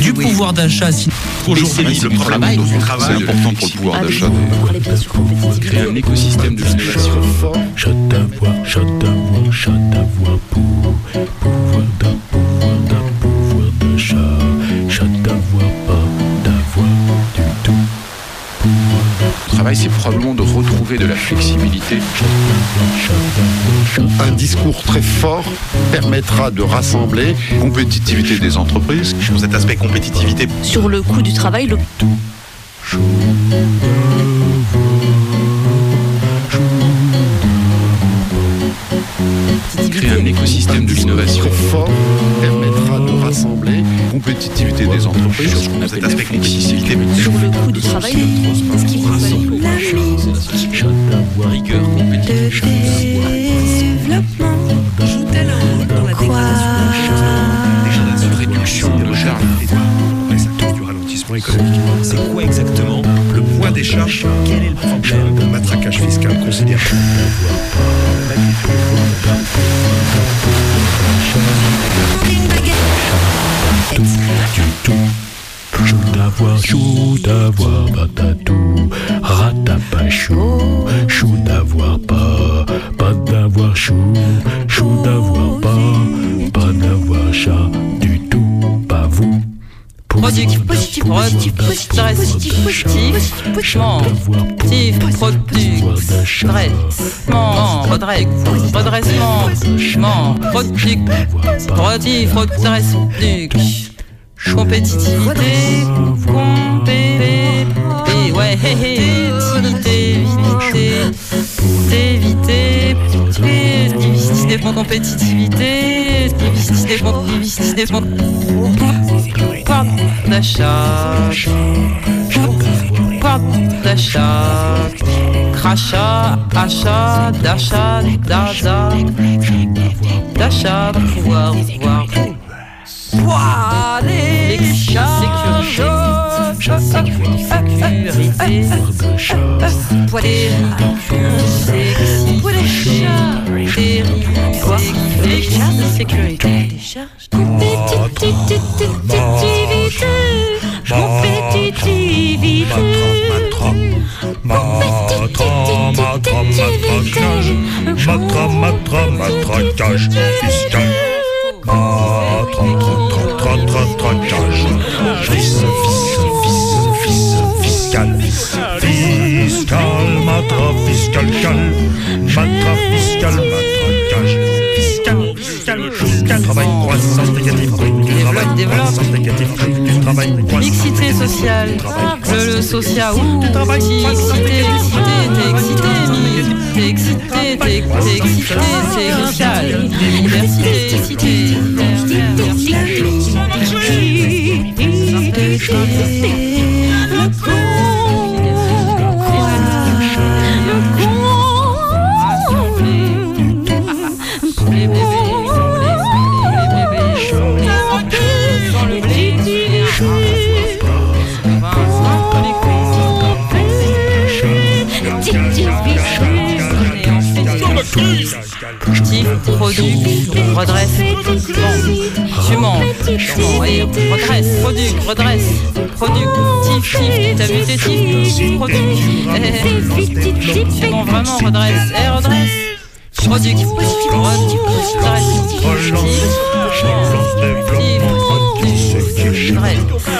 S34: du pouvoir d'achat. si-
S11: Aujourd'hui, le travail, c'est important pour le pouvoir d'achat. Créer un écosystème de l'innovation.
S31: Chat d'avoir, chat d'avoir, chat d'avoir pour pouvoir d'un pouvoir d'un pouvoir d'achat. Chat d'avoir pas
S36: travail, c'est probablement de retrouver de la flexibilité.
S33: Un discours très fort permettra de rassembler
S36: Compétitivité des entreprises. Sur cet aspect compétitivité.
S35: Sur le coût du travail, le
S36: Créer un écosystème de l'innovation.
S33: fort rassembler
S36: Compétitivité des entreprises. Sur cet aspect compétitivité.
S35: sur le coût du travail, ce qu'il faut faire pour
S34: Rigueur, compétitivité.
S6: Développement. Joue talent dans la
S36: Une réduction de charges.
S31: du ralentissement économique.
S34: C'est quoi exactement
S31: Le poids des charges, quel est le problème matraquage fiscal Du tout. Chou d'avoir, chou d'avoir, patatou, ratapachou,
S37: Positif, positif, positif, positif, positif, redressement, redressement, productif, productif, compétitivité, compé, ouais, hé, hé, utilité, vitité, éviter, d'achat, pouvoir d'achat, crachat, achat, d'achat, dada, d'achat, pouvoir, pouvoir, pouvoir, les sécurité, sécurité,
S31: Matra, matra, matraquage fiscal. Matra, tra, tra, tra, tra, traquage. Fils, fils, fiscal. Fiscal, matra, fiscal, cal. Matra, fiscal, matraquage fiscal, fiscal.
S38: du travail, croissance négative, du travail, croissance
S37: Mixité sociale, le, le social, ouh, t'es excité, t'es excité, t'es excité, t'es excité, t'es excité, c'est social, diversité, Tif, produit, redresse, tu manges, bon, et redresse, produit, redresse, produit, tif, tif, t'as vu tes tifs, produit, eh, bon, vraiment, redresse, eh, redresse, produit, redresse, tif, tif, tif, redresse,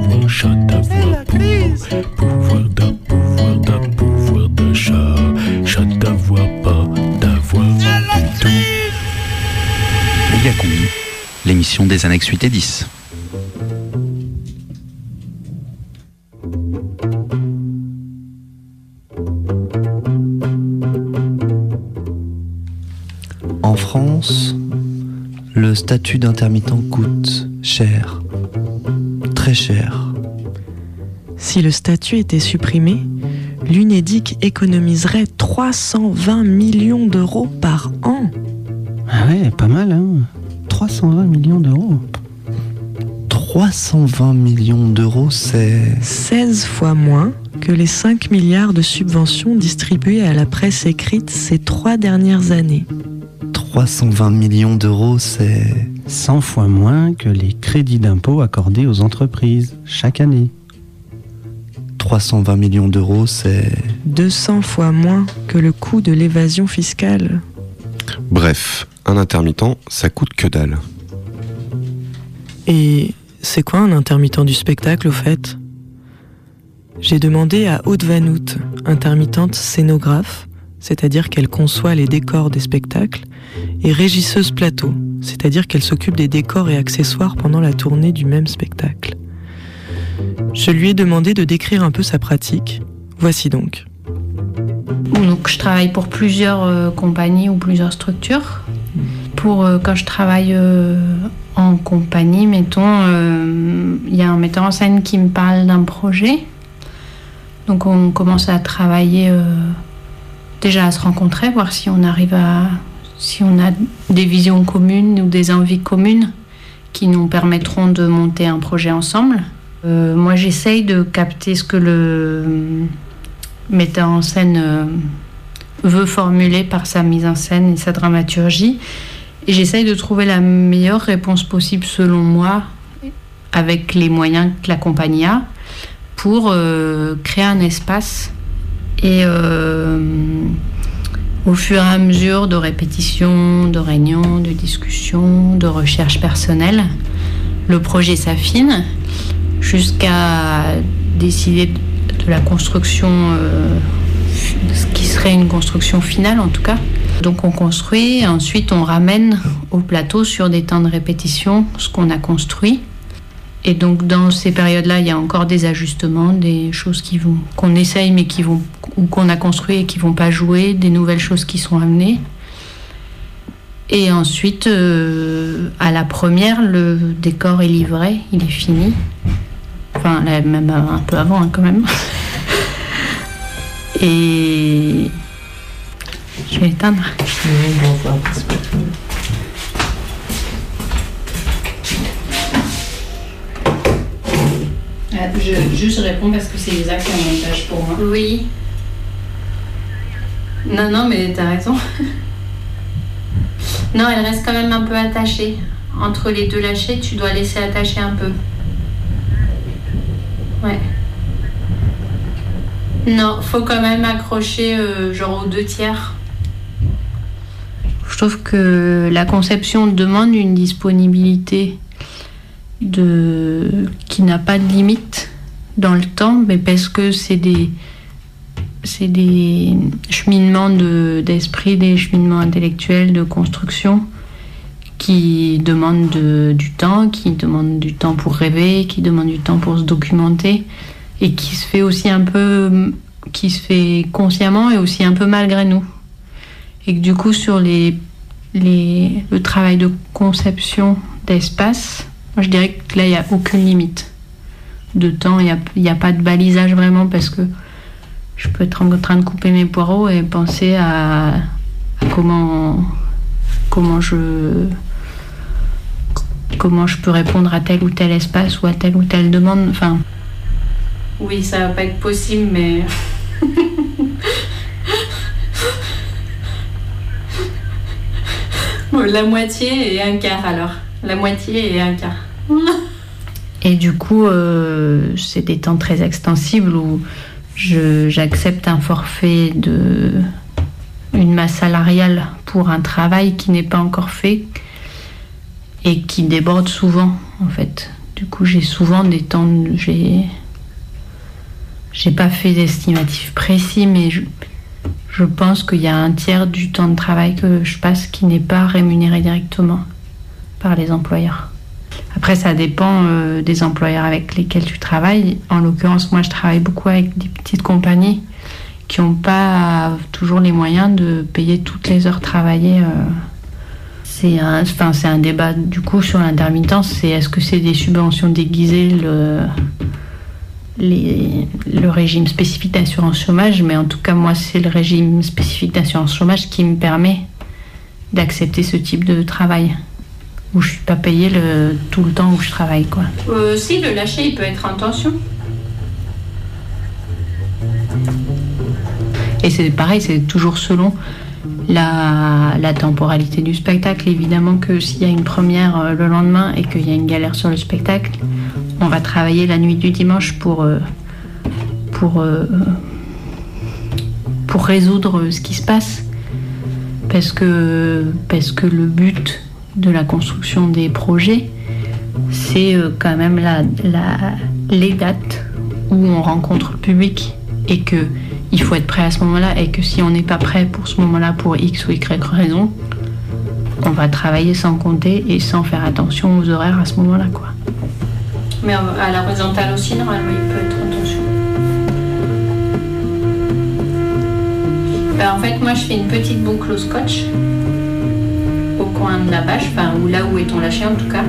S12: des annexes 8 et 10.
S4: En France, le statut d'intermittent coûte cher. Très cher.
S13: Si le statut était supprimé, l'UNEDIC économiserait 320 millions d'euros par an.
S5: Ah ouais, pas mal, hein 320 millions d'euros.
S4: 320 millions d'euros, c'est...
S13: 16 fois moins que les 5 milliards de subventions distribuées à la presse écrite ces trois dernières années.
S4: 320 millions d'euros, c'est...
S5: 100 fois moins que les crédits d'impôt accordés aux entreprises chaque année.
S4: 320 millions d'euros, c'est...
S13: 200 fois moins que le coût de l'évasion fiscale.
S11: Bref, un intermittent, ça coûte que dalle.
S13: Et c'est quoi un intermittent du spectacle au fait? J'ai demandé à Aude Vanout, intermittente scénographe, c'est-à-dire qu'elle conçoit les décors des spectacles, et régisseuse plateau, c'est-à-dire qu'elle s'occupe des décors et accessoires pendant la tournée du même spectacle. Je lui ai demandé de décrire un peu sa pratique. Voici donc.
S39: Donc, je travaille pour plusieurs euh, compagnies ou plusieurs structures. Euh, quand je travaille euh, en compagnie, mettons, euh, il y a un metteur en scène qui me parle d'un projet. Donc, on commence à travailler déjà à se rencontrer, voir si on arrive à, si on a des visions communes ou des envies communes qui nous permettront de monter un projet ensemble. Moi, j'essaye de capter ce que le metteur en scène veut formuler par sa mise en scène et sa dramaturgie. J'essaye de trouver la meilleure réponse possible selon moi, avec les moyens que la compagnie a, pour euh, créer un espace. Et euh, au fur et à mesure de répétitions, de réunions, de discussions, de recherches personnelles, le projet s'affine jusqu'à décider de la construction, euh, ce qui serait une construction finale en tout cas. Donc on construit, ensuite on ramène au plateau sur des temps de répétition ce qu'on a construit. Et donc dans ces périodes-là, il y a encore des ajustements, des choses qu'on essaye mais qui vont ou qu'on a construit et qui vont pas jouer, des nouvelles choses qui sont amenées. Et ensuite, euh, à la première, le décor est livré, il est fini. Enfin, même un peu avant, hein, quand même. Et. Je vais éteindre. Euh, Je, juste réponds parce que c'est exactement un montage pour moi. Oui. Non, non, mais t'as raison. non, elle reste quand même un peu attachée. Entre les deux lâchés, tu dois laisser attacher un peu. Ouais. Non, faut quand même accrocher euh, genre aux deux tiers. Que la conception demande une disponibilité de qui n'a pas de limite dans le temps, mais parce que c'est des c'est des cheminements de- d'esprit, des cheminements intellectuels, de construction qui demandent de- du temps, qui demandent du temps pour rêver, qui demandent du temps pour se documenter et qui se fait aussi un peu, qui se fait consciemment et aussi un peu malgré nous. Et que du coup, sur les, les, le travail de conception d'espace, moi je dirais que là, il n'y a aucune limite de temps, il n'y a, a pas de balisage vraiment parce que je peux être en train de couper mes poireaux et penser à, à comment, comment je comment je peux répondre à tel ou tel espace ou à telle ou telle demande. Enfin, oui, ça va pas être possible, mais la moitié et un quart alors. La moitié et un quart. Et du coup, euh, c'est des temps très extensibles où j'accepte un forfait de une masse salariale pour un travail qui n'est pas encore fait et qui déborde souvent en fait. Du coup, j'ai souvent des temps, j'ai j'ai pas fait d'estimatif précis, mais je pense qu'il y a un tiers du temps de travail que je passe qui n'est pas rémunéré directement par les employeurs. Après, ça dépend euh, des employeurs avec lesquels tu travailles. En l'occurrence, moi, je travaille beaucoup avec des petites compagnies qui n'ont pas toujours les moyens de payer toutes les heures travaillées. euh. C'est un, enfin, c'est un débat du coup sur l'intermittence. C'est est-ce que c'est des subventions déguisées le, les- le régime spécifique d'assurance chômage, mais en tout cas, moi, c'est le régime spécifique d'assurance chômage qui me permet d'accepter ce type de travail où je suis pas payée le, tout le temps où je travaille. Quoi. Euh, si, le lâcher, il peut être en tension. Et c'est pareil, c'est toujours selon la, la temporalité du spectacle. Évidemment que s'il y a une première euh, le lendemain et qu'il y a une galère sur le spectacle, on va travailler la nuit du dimanche pour, euh, euh, résoudre ce qui se passe. Parce que, le but de la construction des projets, c'est euh, quand même la, les dates où on rencontre le public et que il faut être prêt à ce moment-là et que si on n'est pas prêt pour ce moment-là pour X ou Y raison, on va travailler sans compter et sans faire attention aux horaires à ce moment-là. Mais à l'horizontale aussi normalement il peut être en tension. Ben, en fait moi je fais une petite boucle au scotch au coin de la bâche, enfin ou là où est ton lâché en tout cas.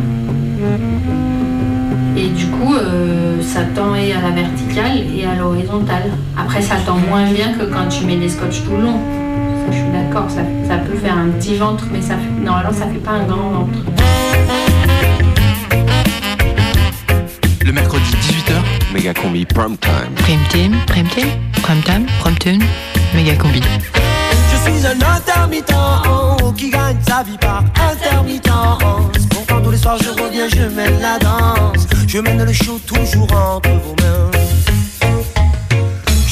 S39: Et du coup, euh, ça tend à la verticale et à l'horizontale. Après, ça tend moins bien que quand tu mets des scotch tout long. Je suis d'accord, ça, peut faire un petit ventre, mais ça fait, normalement, ça fait pas un grand ventre.
S40: Le mercredi 18h,
S3: Méga combi prime time.
S6: Prime team, prime team, prime time, prime tune, méga combi.
S41: Je suis un intermittent qui gagne sa vie par intermittence. Pourtant tous les soirs je reviens, je mène la danse. Je mène le show toujours entre vos mains.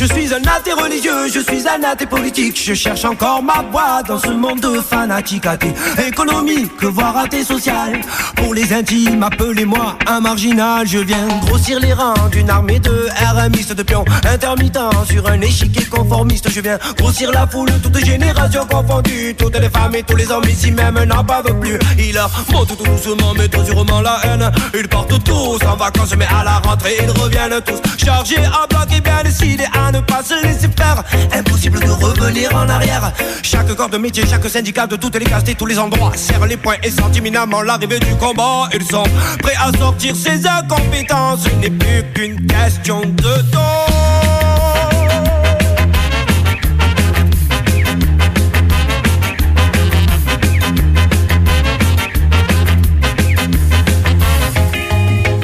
S41: Je suis un athée religieux, je suis un athée politique. Je cherche encore ma voie dans ce monde de fanatiques athées. Économique, voire athée social. Pour les intimes, appelez-moi un marginal. Je viens grossir les rangs d'une armée de RMistes de pions intermittents sur un échiquier conformiste. Je viens grossir la foule, toutes générations confondues. Toutes les femmes et tous les hommes ici même n'en peuvent plus. Il leur monte tout doucement, mais tout sûrement la haine. Ils partent tous en vacances, mais à la rentrée, ils reviennent tous chargés en bloc et bien décidés à ne pas se laisser faire. Impossible de revenir en arrière. Chaque corps de métier, chaque syndicat de toutes les castes et tous les endroits serre les points et sentent imminemment l'arrivée du combat. Ils sont prêts à sortir ses incompétences. Ce n'est plus qu'une question de temps.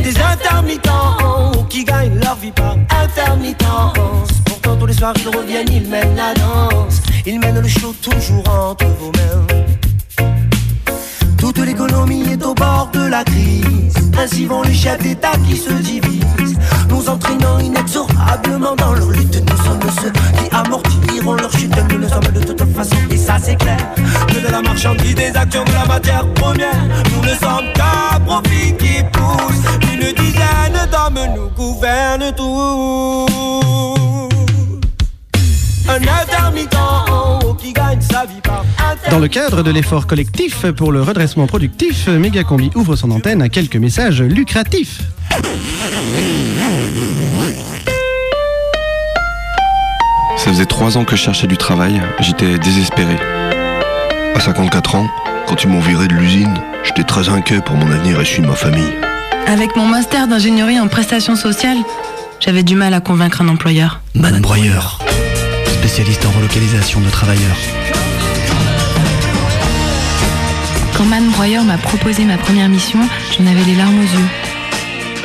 S41: Des ils reviennent, ils mènent la danse. Ils mènent le show toujours entre vos mains. Toute l'économie est au bord de la crise. Ainsi vont les chefs d'État qui se divisent. Nous entraînant inexorablement dans leur lutte. Nous sommes ceux qui amortiront leur chute. Nous le sommes de toute façon, et ça c'est clair. Que de la marchandise, des actions de la matière première. Nous ne sommes qu'un profit qui pousse. Une dizaine d'hommes nous gouvernent tous.
S5: Dans le cadre de l'effort collectif pour le redressement productif, Megacombi ouvre son antenne à quelques messages lucratifs.
S11: Ça faisait trois ans que je cherchais du travail, j'étais désespéré.
S28: À 54 ans, quand ils m'ont viré de l'usine, j'étais très inquiet pour mon avenir et celui de ma famille.
S6: Avec mon master d'ingénierie en prestations sociales, j'avais du mal à convaincre un employeur.
S4: Man Broyeur, spécialiste en relocalisation de travailleurs.
S6: Quand Man Broyeur m'a proposé ma première mission, j'en avais les larmes aux yeux.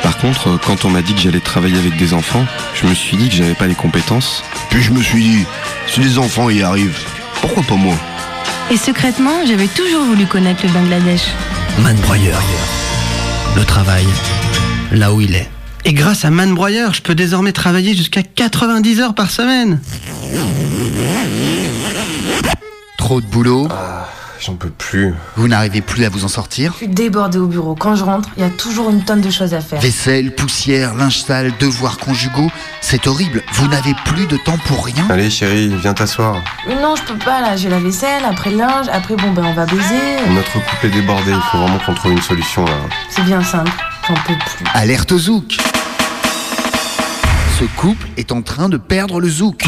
S11: Par contre, quand on m'a dit que j'allais travailler avec des enfants, je me suis dit que j'avais pas les compétences.
S28: Puis je me suis dit, si les enfants y arrivent, pourquoi pas moi?
S6: Et secrètement, j'avais toujours voulu connaître le Bangladesh.
S4: Man Broyeur, le travail, là où il est.
S5: Et grâce à Man Broyeur, je peux désormais travailler jusqu'à 90 heures par semaine.
S9: Trop de boulot
S11: J'en peux plus.
S9: Vous n'arrivez plus à vous en sortir?
S42: Je suis débordée au bureau. Quand je rentre, il y a toujours une tonne de choses à faire.
S9: Vaisselle, poussière, linge sale, devoirs conjugaux, c'est horrible. Vous n'avez plus de temps pour rien?
S11: Allez chérie, viens t'asseoir.
S42: Mais non, je peux pas là. J'ai la vaisselle, après le linge, après bon ben on va baiser.
S11: Notre couple est débordé, il faut vraiment qu'on trouve une solution là.
S42: C'est bien simple. J'en peux plus.
S9: Alerte Zouk Ce couple est en train de perdre le Zouk.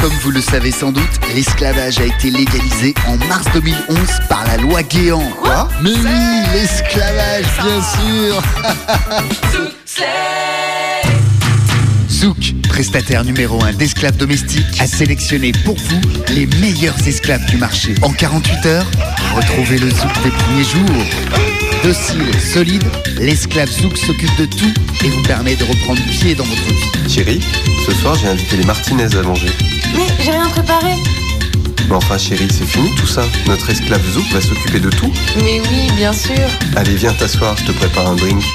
S9: Comme vous le savez sans doute, l'esclavage a été légalisé en mars 2011 par la loi Guéant. Quoi Mais oui, l'esclavage, bien sûr Zouk, prestataire numéro 1 d'esclaves domestiques, a sélectionné pour vous les meilleurs esclaves du marché. En 48 heures, retrouvez le Zouk des premiers jours. Docile, solide, l'esclave Zouk s'occupe de tout et vous permet de reprendre pied dans votre vie.
S11: Chérie, ce soir j'ai invité les Martinez à manger.
S42: Mais j'ai rien préparé.
S11: Mais enfin chérie, c'est fini tout ça. Notre esclave Zouk va s'occuper de tout.
S42: Mais oui, bien sûr.
S11: Allez, viens t'asseoir, je te prépare un drink.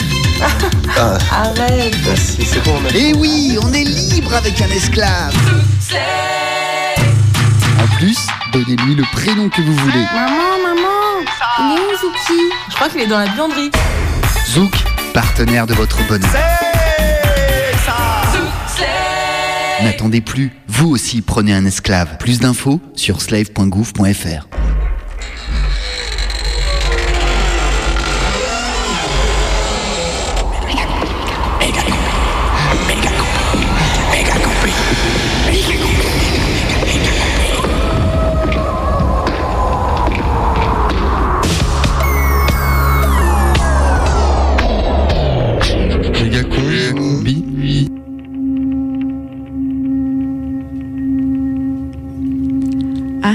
S11: Ah,
S42: Arrête.
S11: si, c'est bon, on a...
S9: Et oui, on est libre avec un esclave En plus, donnez-lui le prénom que vous voulez.
S42: Maman, maman. Il est où Zouki? Je crois qu'il est dans la buanderie.
S9: Zouk, partenaire de votre bonheur. N'attendez plus, vous aussi prenez un esclave. Plus d'infos sur slave.gouv.fr.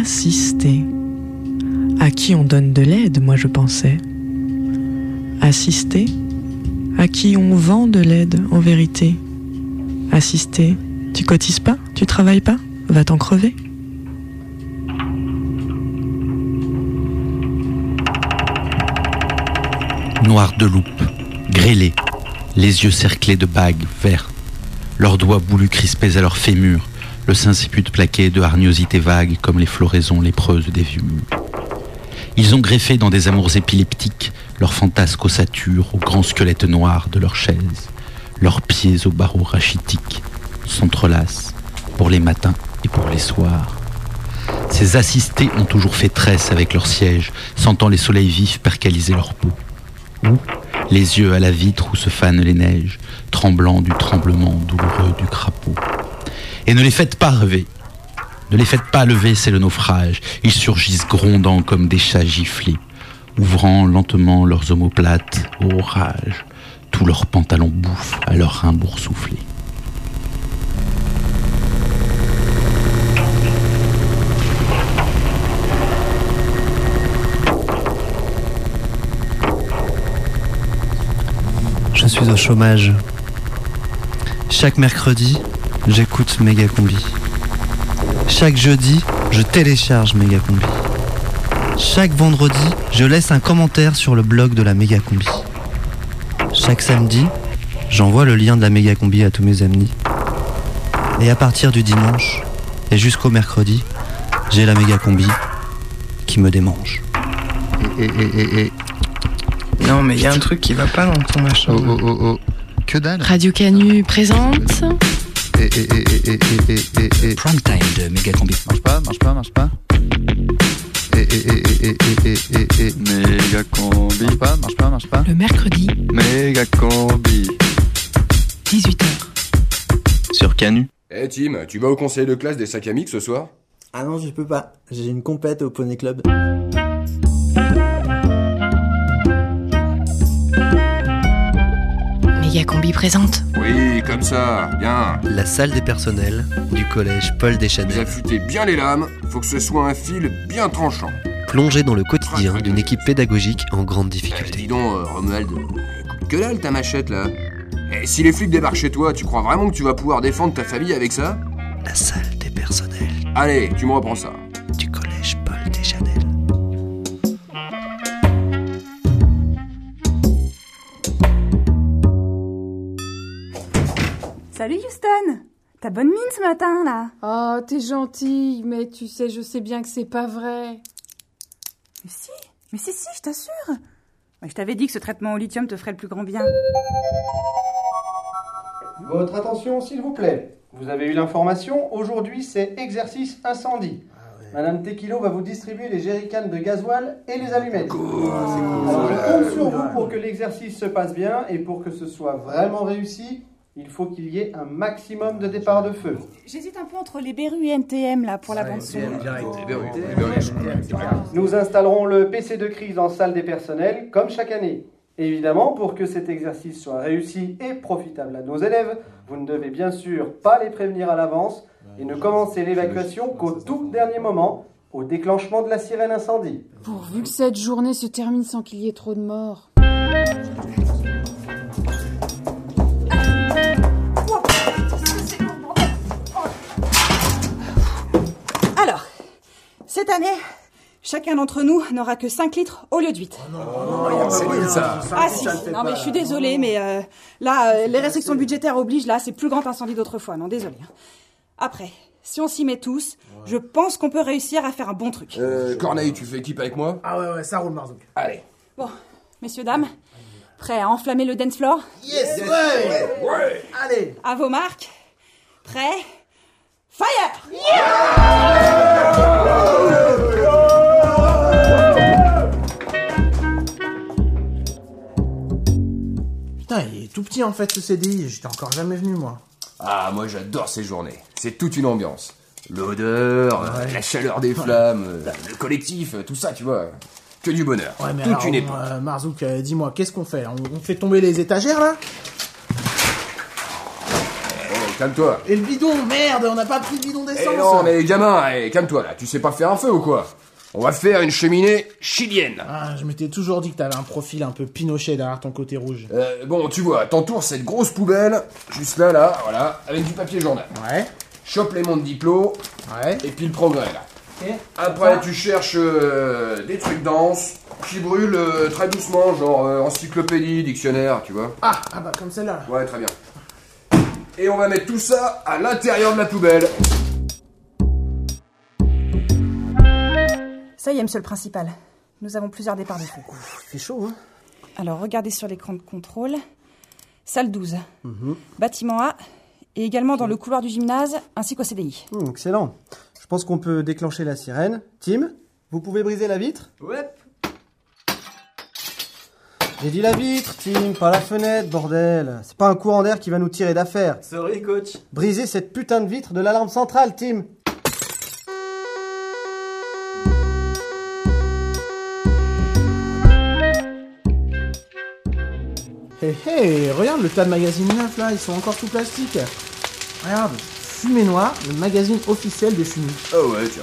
S13: Assister. À qui on donne de l'aide, moi je pensais. Assister. À qui on vend de l'aide, en vérité. Assister. Tu cotises pas? Tu travailles pas? Va t'en crever.
S12: Noirs de loupe, grêlés, les yeux cerclés de bagues vertes, leurs doigts boulus crispés à leurs fémurs, le sinciput plaqué de hargnosités vagues comme les floraisons lépreuses des vieux. Ils ont greffé dans des amours épileptiques leurs fantasques ossatures aux grands squelettes noirs de leurs chaises, leurs pieds aux barreaux rachitiques s'entrelacent pour les matins et pour les soirs. Ces assistés ont toujours fait tresse avec leurs sièges, sentant les soleils vifs percaliser leur peau. Ou, les yeux à la vitre où se fanent les neiges, tremblant du tremblement douloureux du crapaud. Et ne les faites pas rêver. Ne les faites pas lever, c'est le naufrage. Ils surgissent grondant comme des chats giflés, ouvrant lentement leurs omoplates au rage. Tous leurs pantalons bouffent à leur rein boursouflé.
S4: Je suis au chômage. Chaque mercredi, j'écoute Méga Combi. Chaque jeudi, je télécharge Méga Combi. Chaque vendredi, je laisse un commentaire sur le blog de la Méga Combi. Chaque samedi, j'envoie le lien de la Méga Combi à tous mes amis. Et à partir du dimanche et jusqu'au mercredi, j'ai la Méga Combi qui me démange.
S9: Et, et, et, et.
S43: Non, mais il y a un truc qui va pas dans ton machin.
S9: Oh, oh, oh, oh. Que dalle
S6: Radio Canu présente.
S9: Et, et, et, et.
S34: Prime time de Méga Combi.
S9: Marche pas, marche pas, marche pas. Et, et. Marche pas, marche pas, marche pas.
S6: Le mercredi,
S11: Méga combi.
S6: 18h.
S11: Sur Canu.
S2: Eh Tim, tu vas au conseil de classe des sacs à mix ce soir?
S3: Ah non, je peux pas. J'ai une compète au Poney Club.
S6: Méga Combi présente.
S2: Oui, comme ça, bien.
S4: La salle des personnels du collège Paul
S2: Vous
S4: Deschanel.
S2: affûtez bien les lames, faut que ce soit un fil bien tranchant.
S4: Plongé dans le quotidien d'une équipe pédagogique en grande
S2: Eh,
S4: difficulté.
S2: dis donc, euh, Romuald, écoute que dalle ta machette là. Eh, si les flics débarquent chez toi, tu crois vraiment que tu vas pouvoir défendre ta famille avec ça?
S4: La salle des personnels
S2: Allez, tu me reprends ça.
S44: Salut Houston T'as bonne mine ce matin là
S45: Oh, t'es gentille, mais tu sais, je sais bien que c'est pas vrai.
S44: Mais si, mais si, si, je t'assure Je t'avais dit que ce traitement au lithium te ferait le plus grand bien.
S5: Votre attention, s'il vous plaît. Vous avez eu l'information, aujourd'hui c'est exercice incendie. Madame Tequilo va vous distribuer les jerrycans de gasoil et les allumettes. Alors, je compte sur vous pour que l'exercice se passe bien et pour que ce soit vraiment réussi, il faut qu'il y ait un maximum de départ de feu.
S44: J'hésite un peu entre les berrues et NTM là pour la bande son.
S5: Nous installerons le PC de crise en salle des personnels, comme chaque année. Évidemment, pour que cet exercice soit réussi et profitable à nos élèves, vous ne devez bien sûr pas les prévenir à l'avance et ne commencer l'évacuation qu'au tout dernier moment, au déclenchement de la sirène incendie.
S45: Pourvu que cette journée se termine sans qu'il y ait trop de morts.
S44: Cette année, chacun d'entre nous n'aura que 5 litres au lieu de 8.
S2: c'est nul ça.
S44: Ah si, non mais je suis désolée, mais euh, là, euh, les restrictions budgétaires obligent, là, c'est plus grand incendie d'autrefois, non, désolé. Après, si on s'y met tous, je pense qu'on peut réussir à faire un bon truc.
S2: Euh, Corneille, tu fais équipe avec moi?
S46: Ah ouais, ouais, ça roule, Marzouk.
S2: Allez.
S44: Bon, messieurs, dames, prêts à enflammer le dance floor?
S46: Yes, ouais,
S2: Ouais
S46: Allez
S44: À vos marques Prêts? Fire
S46: Putain, il est tout petit en fait ce CDI, j'étais encore jamais venu moi.
S2: Ah, moi j'adore ces journées. C'est toute une ambiance. L'odeur, euh, la chaleur des flammes, euh, le collectif, euh, tout ça, tu vois. Que du bonheur.
S46: Ouais, mais
S2: toute
S46: alors,
S2: une époque.
S46: euh, Marzouk, euh, dis-moi, qu'est-ce qu'on fait? On, on fait tomber les étagères là?
S2: Calme-toi.
S46: Et le bidon, merde, on n'a pas pris le bidon
S2: Eh
S46: d'essence
S2: non, mais gamin, eh, calme-toi là. Tu sais pas faire un feu ou quoi On va faire une cheminée chilienne.
S46: Ah, je m'étais toujours dit que t'avais un profil un peu pinochet derrière ton côté rouge.
S2: Euh, bon, tu vois, t'entoures cette grosse poubelle, juste là, là, voilà, avec du papier journal.
S46: Ouais.
S2: Chope les monts de diplôme.
S46: Ouais.
S2: Et puis le progrès, là.
S46: Ok.
S2: Après, tu cherches euh, des trucs denses, qui brûlent euh, très doucement, genre euh, encyclopédie, dictionnaire, tu vois.
S46: Ah, ah bah comme celle-là.
S2: Ouais, très bien. Et on va mettre tout ça à l'intérieur de la poubelle.
S44: Ça y est, monsieur le principal. Nous avons plusieurs départs de feu.
S46: C'est chaud, hein
S44: Alors, regardez sur l'écran de contrôle. Salle 12,
S5: Mhm.
S44: bâtiment A, et également dans le couloir du gymnase, ainsi qu'au CDI.
S5: Hmm, excellent. Je pense qu'on peut déclencher la sirène. Tim, vous pouvez briser la vitre?
S2: Ouais.
S5: J'ai dit la vitre, Tim, pas la fenêtre, bordel. C'est pas un courant d'air qui va nous tirer d'affaire.
S3: Sorry, coach.
S5: Brisez cette putain de vitre de l'alarme centrale, Tim.
S47: Hé hé, regarde le tas de magazines neufs là, ils sont encore tout plastique. Regarde, Fumée Noire, le magazine officiel des fumis.
S2: Oh ouais, tiens.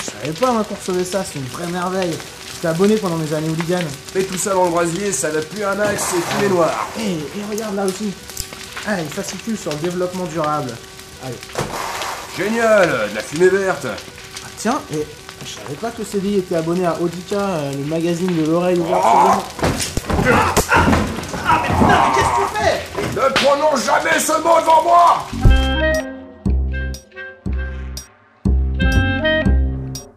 S47: Je savais pas moi qu'on recevait ça, c'est une vraie merveille. J'étais abonné pendant mes années hooligan.
S2: Mets tout ça dans le brasier, ça va plus un max, c'est fumée noire.
S47: Hé, et regarde là aussi. Ah, une fascicule sur le développement durable. Allez.
S2: Génial, de la fumée verte.
S47: Ah, tiens, et je savais pas que CDI était abonné à Audica, euh, le magazine de l'oreille ouverte monde.
S2: Ah mais putain, mais qu'est-ce que tu fais? Ne prononce jamais ce mot devant moi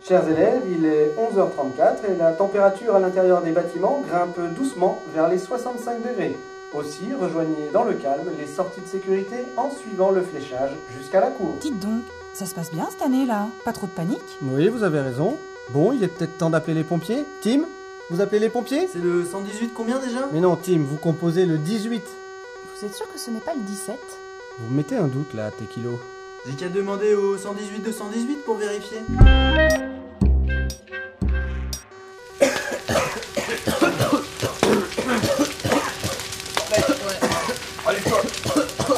S5: Chers élèves, il est 11h34 et la température à l'intérieur des bâtiments grimpe doucement vers les 65 degrés. Aussi, rejoignez dans le calme les sorties de sécurité en suivant le fléchage jusqu'à la cour.
S44: Dites donc, ça se passe bien cette année là Pas trop de panique?
S5: Oui, vous avez raison. Bon, il est peut-être temps d'appeler les pompiers. Tim Vous appelez les pompiers?
S3: C'est le 118 combien déjà?
S5: Mais non, Tim, vous composez le 18.
S44: Vous êtes sûr que ce n'est pas le 17
S5: Vous me mettez un doute là, Tequilo.
S3: J'ai qu'à demander au 118 218 pour vérifier.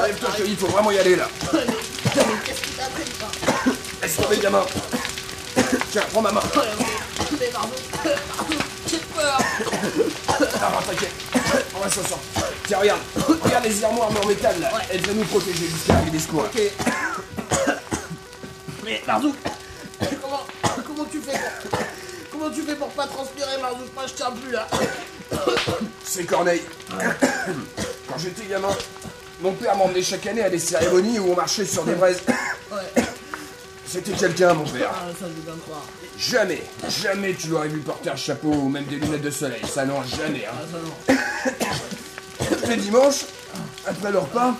S2: Allez-toi, je te dis, il faut vraiment y aller là.
S46: Qu'est-ce qui t'a pris pas
S2: Laisse tomber, gamin. Tiens, prends ma main.
S46: Mais pardon, pardon, j'ai peur.
S2: Ah, t'inquiète. On va s'en sortir. Tiens, regarde. Regarde les armoires mais en métal là. Elles devraient nous protéger jusqu'à l'arrivée des secours
S46: Ok. Mais Marzouk, comment, comment tu fais pour, comment tu fais pour pas transpirer Marzouk Moi je tiens plus là.
S2: C'est Corneille. Quand j'étais gamin, mon père m'emmenait chaque année à des cérémonies où on marchait sur des braises.
S46: Ouais.
S2: C'était quelqu'un, mon père.
S46: Ah, ça je veux croire.
S2: Jamais, jamais tu l'aurais vu porter un chapeau ou même des lunettes de soleil. Ça non, jamais.
S46: Ah,
S2: Hein.
S46: ça non.
S2: Les dimanches, après le repas,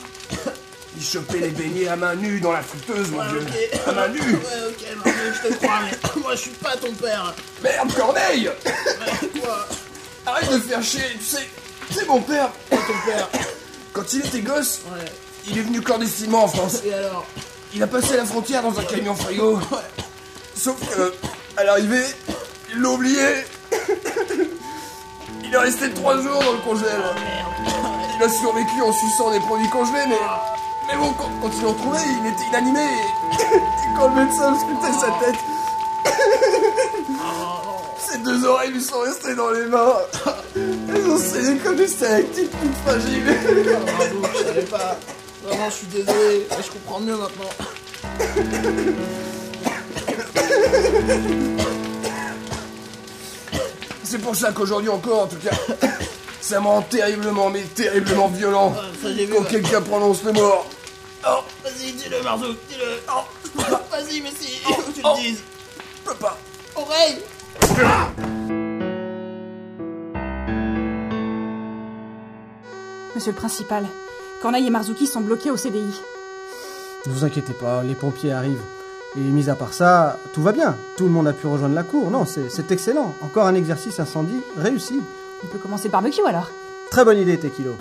S2: il chopait les beignets à main nue dans la friteuse, mon
S46: Ouais,
S2: dieu. À main nue.
S46: Ouais, ok, Marzouk, je te crois, mais moi je suis pas ton père.
S2: Merde, Corneille
S46: Quoi
S2: Arrête de faire chier, tu sais, sais mon père,
S46: Pas ton père.
S2: Quand il était gosse,
S46: Ouais.
S2: il est venu clandestinement en France.
S46: Et alors
S2: Il a passé la frontière dans un camion frigo. Sauf que, à l'arrivée, il l'a oublié. Il est resté trois jours dans le congèle. Il a survécu en suçant des produits congelés, mais. Mais bon, quand, quand ils l'ont trouvé, il était inanimé. Et, et quand le médecin auscultait sa tête. Ses deux oreilles lui sont restées dans les mains. Saigné comme des stalactites toutes fragiles.
S46: Marzouk, je savais pas. Vraiment, je suis désolé, je comprends mieux maintenant.
S2: C'est pour ça qu'aujourd'hui encore, en tout cas, ça me rend terriblement, mais terriblement violent
S46: ça, j'ai vu,
S2: quand
S46: ouais.
S2: quelqu'un prononce le mot.
S46: Oh, vas-y, dis-le, Marzouk, dis-le. Oh, vas-y, mais si, il faut que tu
S2: oh.
S46: le dises.
S2: Je peux pas.
S46: Oreille
S44: Monsieur le principal, Corneille et Marzuki sont bloqués au CDI.
S5: Ne vous inquiétez pas, les pompiers arrivent. Et mis à part ça, tout va bien. Tout le monde a pu rejoindre la cour. Non, c'est excellent. Encore un exercice incendie réussi.
S44: On peut commencer le barbecue alors
S5: Très bonne idée, Tequilo.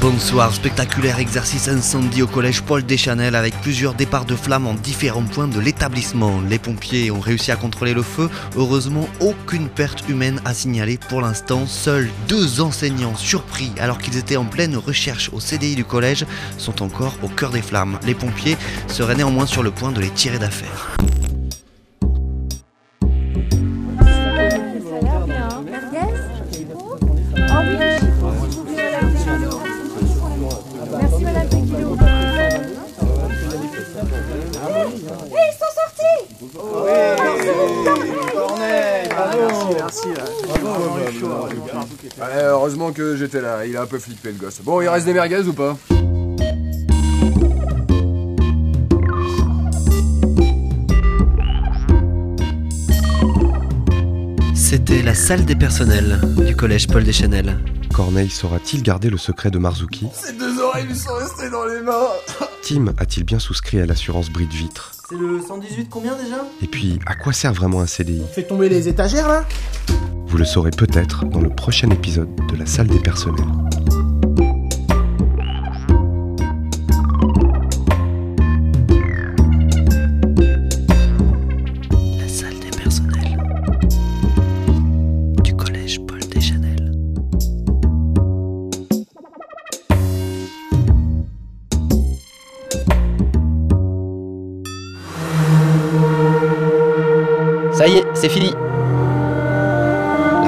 S4: Bonsoir, spectaculaire exercice incendie au collège Paul Deschanel avec plusieurs départs de flammes en différents points de l'établissement. Les pompiers ont réussi à contrôler le feu. Heureusement, aucune perte humaine à signaler pour l'instant. Seuls deux enseignants surpris alors qu'ils étaient en pleine recherche au CDI du collège sont encore au cœur des flammes. Les pompiers seraient néanmoins sur le point de les tirer d'affaire.
S2: Heureusement que j'étais là, il a un peu flippé le gosse. Bon, il reste des merguez ou pas?
S4: C'était la salle des personnels du collège Paul Deschanel.
S48: Corneille saura-t-il garder le secret de Marzuki?
S2: Ses deux oreilles lui sont restées dans les mains.
S48: Tim a-t-il bien souscrit à l'assurance bris de vitre?
S3: C'est le 118 combien déjà?
S48: Et puis, à quoi sert vraiment un CDI
S47: Fais tomber les étagères là?
S49: Vous le saurez peut-être dans le prochain épisode de la salle des personnels.
S4: La salle des personnels du collège Paul Deschanel.
S50: Ça y est, c'est fini.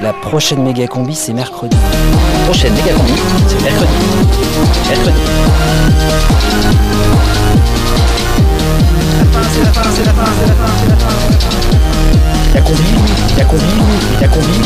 S50: La prochaine méga combi, c'est mercredi. La prochaine méga combi, c'est mercredi. Mercredi. La combi, la combi, la fin, c'est la fin, c'est la fin. T'as combi. La combi.